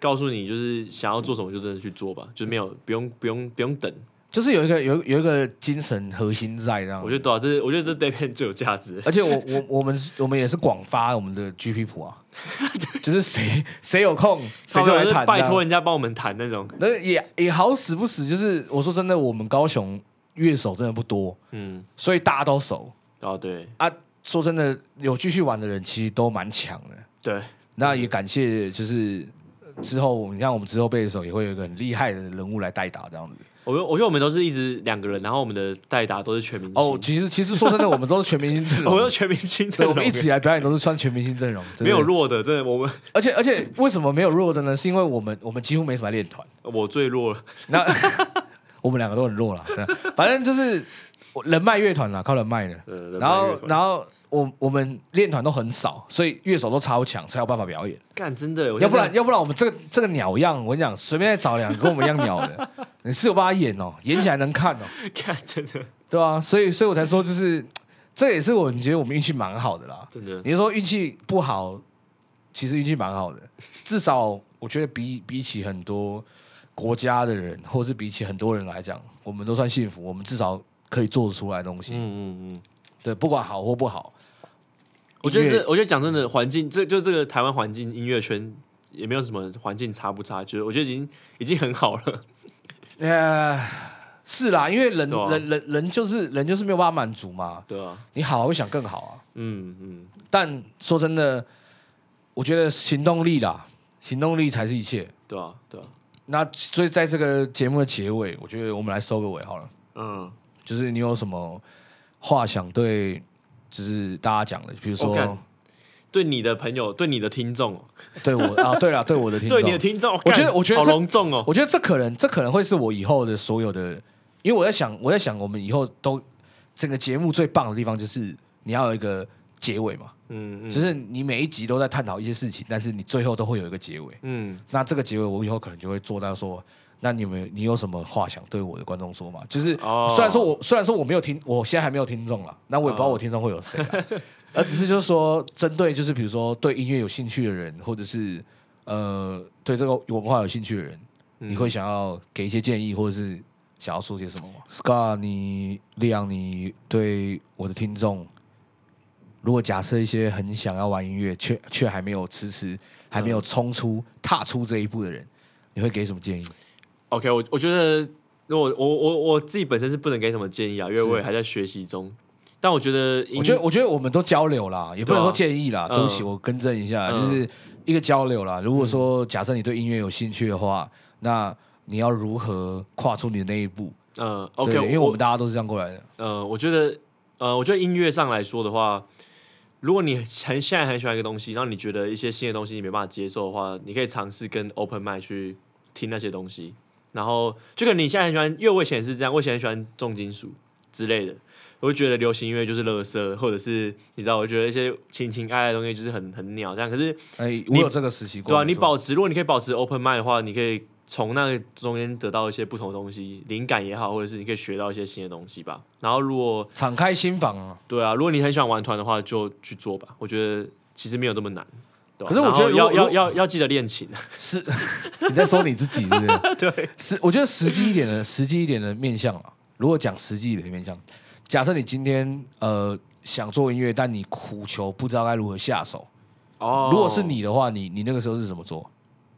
告诉你，就是想要做什么就真的去做吧，就是没有不用不用不用等。就是有一个有有一个精神核心在这样。我觉得对啊，这是我觉得这 Day Pen 最有价值。而且我我我们我们也是广发我们的 GP 谱啊，[LAUGHS] 就是谁谁有空谁就来谈，拜托人家帮我们谈那种，那也也好死不死，就是我说真的，我们高雄乐手真的不多，嗯，所以大家都熟哦对啊。说真的，有继续玩的人其实都蛮强的。对，那也感谢，就是之后你看我们之后背的时候，也会有一个很厉害的人物来代打这样子。我觉得我觉得我们都是一直两个人，然后我们的代打都是全明星，哦，其实其实说真的，我们都是全明星阵容 [LAUGHS] 我们，都全明星阵，容，我们一直以来表演都是穿全明星阵容，没有。弱的，真的我们 [LAUGHS] 而且而且为什么没有弱的呢？是因为我们我们几乎没什么练团。我最弱了。那 [LAUGHS] 我们两个都很弱了，对，反正就是我人脉乐团啦，靠人脉的。呃，然后，然后后我我们练团都很少，所以乐手都超强，才有办法表演。干真的，要不然，要不然我们这个这个鸟样，我跟你讲，随便再找两个跟我们一样鸟的，你是有办法演哦，[LAUGHS] 演起来能看哦，看真的对啊、所以，所以我才说，就是这也是我觉得我们运气蛮好的啦。真的你说运气不好，其实运气蛮好的，至少我觉得比比起很多国家的人，或是比起很多人来讲，我们都算幸福，我们至少可以做得出来的东西。嗯嗯嗯，对，不管好或不好，我觉得这，我觉得讲真的，环境这就这个台湾环境音乐圈也没有什么环境差不差，就是我觉得已经已经很好了。呃，是啦，因为人、啊人人人就是人就是没有办法满足嘛，对啊，你好会想更好啊。嗯嗯，但说真的，我觉得行动力啦，行动力才是一切。对啊对啊，那所以在这个节目的结尾，我觉得我们来收个尾好了。嗯，就是你有什么话想对，就是大家讲的，比如说、对你的朋友，对你的听众。哦，对我啊，对了，对我的听众，对你的听众，我觉得我觉得好隆重哦。我觉得这可能这可能会是我以后的所有的因为我在想，我在想，我们以后都整个节目最棒的地方就是你要有一个结尾嘛，嗯嗯。就是你每一集都在探讨一些事情，但是你最后都会有一个结尾。嗯，那这个结尾，我以后可能就会做到说，那你们你有什么话想对我的观众说吗？就是哦虽然说我虽然说我没有听，我现在还没有听众了，那我也不知道我听众会有谁啦，[LAUGHS] 而只是就是说，针对就是比如说对音乐有兴趣的人，或者是呃对这个文化有兴趣的人，嗯你会想要给一些建议，或者是想要说些什么吗？Scar，你利昂，你对我的听众，如果假设一些很想要玩音乐，却却还没有迟迟还没有冲出、踏出这一步的人，你会给什么建议？OK，我我觉得，如果我我我自己本身是不能给什么建议啊，因为我也还在学习中。但我觉得，我觉得，我觉得我们都交流啦，也不能说建议啦。对啊对不起，我更正一下，嗯就是一个交流啦。如果说假设你对音乐有兴趣的话，那你要如何跨出你的那一步嗯，OK，因为我们大家都是这样过来的。呃，我觉得，呃，我觉得音乐上来说的话，如果你很现在很喜欢一个东西，然后你觉得一些新的东西你没办法接受的话，你可以尝试跟 open mind 去听那些东西。然后，就跟你现在很喜欢，因为我以前也是这样，我以前很喜欢重金属之类的，我就觉得流行音乐就是垃圾，或者是你知道，我觉得一些情情爱爱的东西就是很很鸟这样。可是，哎，我有这个时期过。对啊，你保持，如果你可以保持 open mind 的话，你可以从那个中间得到一些不同的东西，灵感也好，或者是你可以学到一些新的东西吧。然后，如果敞开心房啊。对啊，如果你很喜欢玩团的话，就去做吧。我觉得其实没有这么难。可是我觉得要要要要记得练琴。[LAUGHS] 是你在说你自己，对不对？对，是我觉得实际一点的、实际一点的面向啊。如果讲实际一点的面向，假设你今天呃想做音乐，但你苦求不知道该如何下手，哦，如果是，你的话，你你那个时候是怎么做？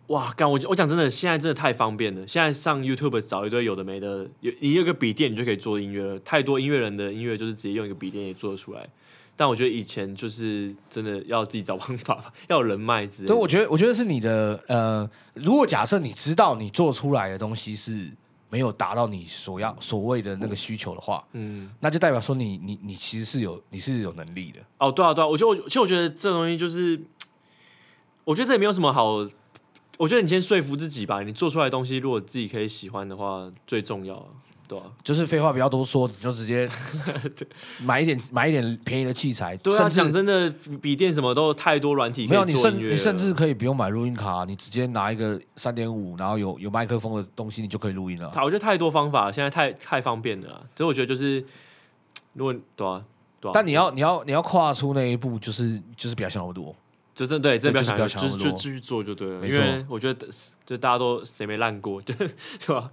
哇，干我我讲真的，现在真的太方便了。现在上 YouTube 找一堆有的没的，有你有个笔电，你就可以做音乐了。太多音乐人的音乐就是直接用一个笔电也做得出来。但我觉得以前就是真的要自己找方法吧，[LAUGHS] 要有人脉之类的。对，我觉得我觉得是你的呃，如果假设你知道你做出来的东西是没有达到你所要所谓的那个需求的话，嗯，那就代表说你你你其实是有你是有能力的。哦，对啊，对啊，我觉得我其实我觉得这东西就是，我觉得这也没有什么好。我觉得你先说服自己吧，你做出来的东西，如果自己可以喜欢的话，最重要啊，对啊，就是废话不要多说，你就直接 [LAUGHS] 买一点买一点便宜的器材，对啊，讲真的，笔电什么都太多软体可没有，你甚你甚了至可以不用买录音卡，你直接拿一个三点五，然后有有麦克风的东西，你就可以录音了。我觉得太多方法，现在太太方便了。所以我觉得就是，如果对啊，对啊，但你要你要你要跨出那一步，就是就是不要想那么多。就真的对，就是不要想，就就继续做就对了。因为我觉得就大家都 [LAUGHS] 谁没烂过，就 [LAUGHS] 对吧？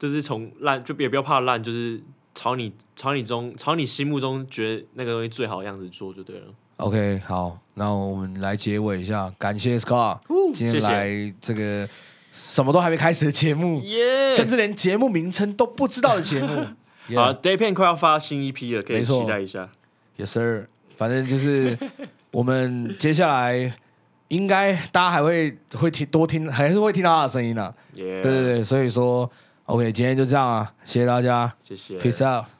就是从烂就也不要怕烂，就是朝你朝你中朝你心目中觉得那个东西最好的样子做就对了。OK，好，那我们来结尾一下，感谢 Scar 今天来这个什么都还没开始的节目，耶、甚至连节目名称都不知道的节目。[LAUGHS] 好片快要发新一批了，可以期待一下。Yes sir，反正就是 [LAUGHS] 我们接下来应该大家还会会听多听，还是会听到他的声音的、啊。耶、对对对，所以说 OK，今天就这样啊，谢谢大家谢谢，Peace out。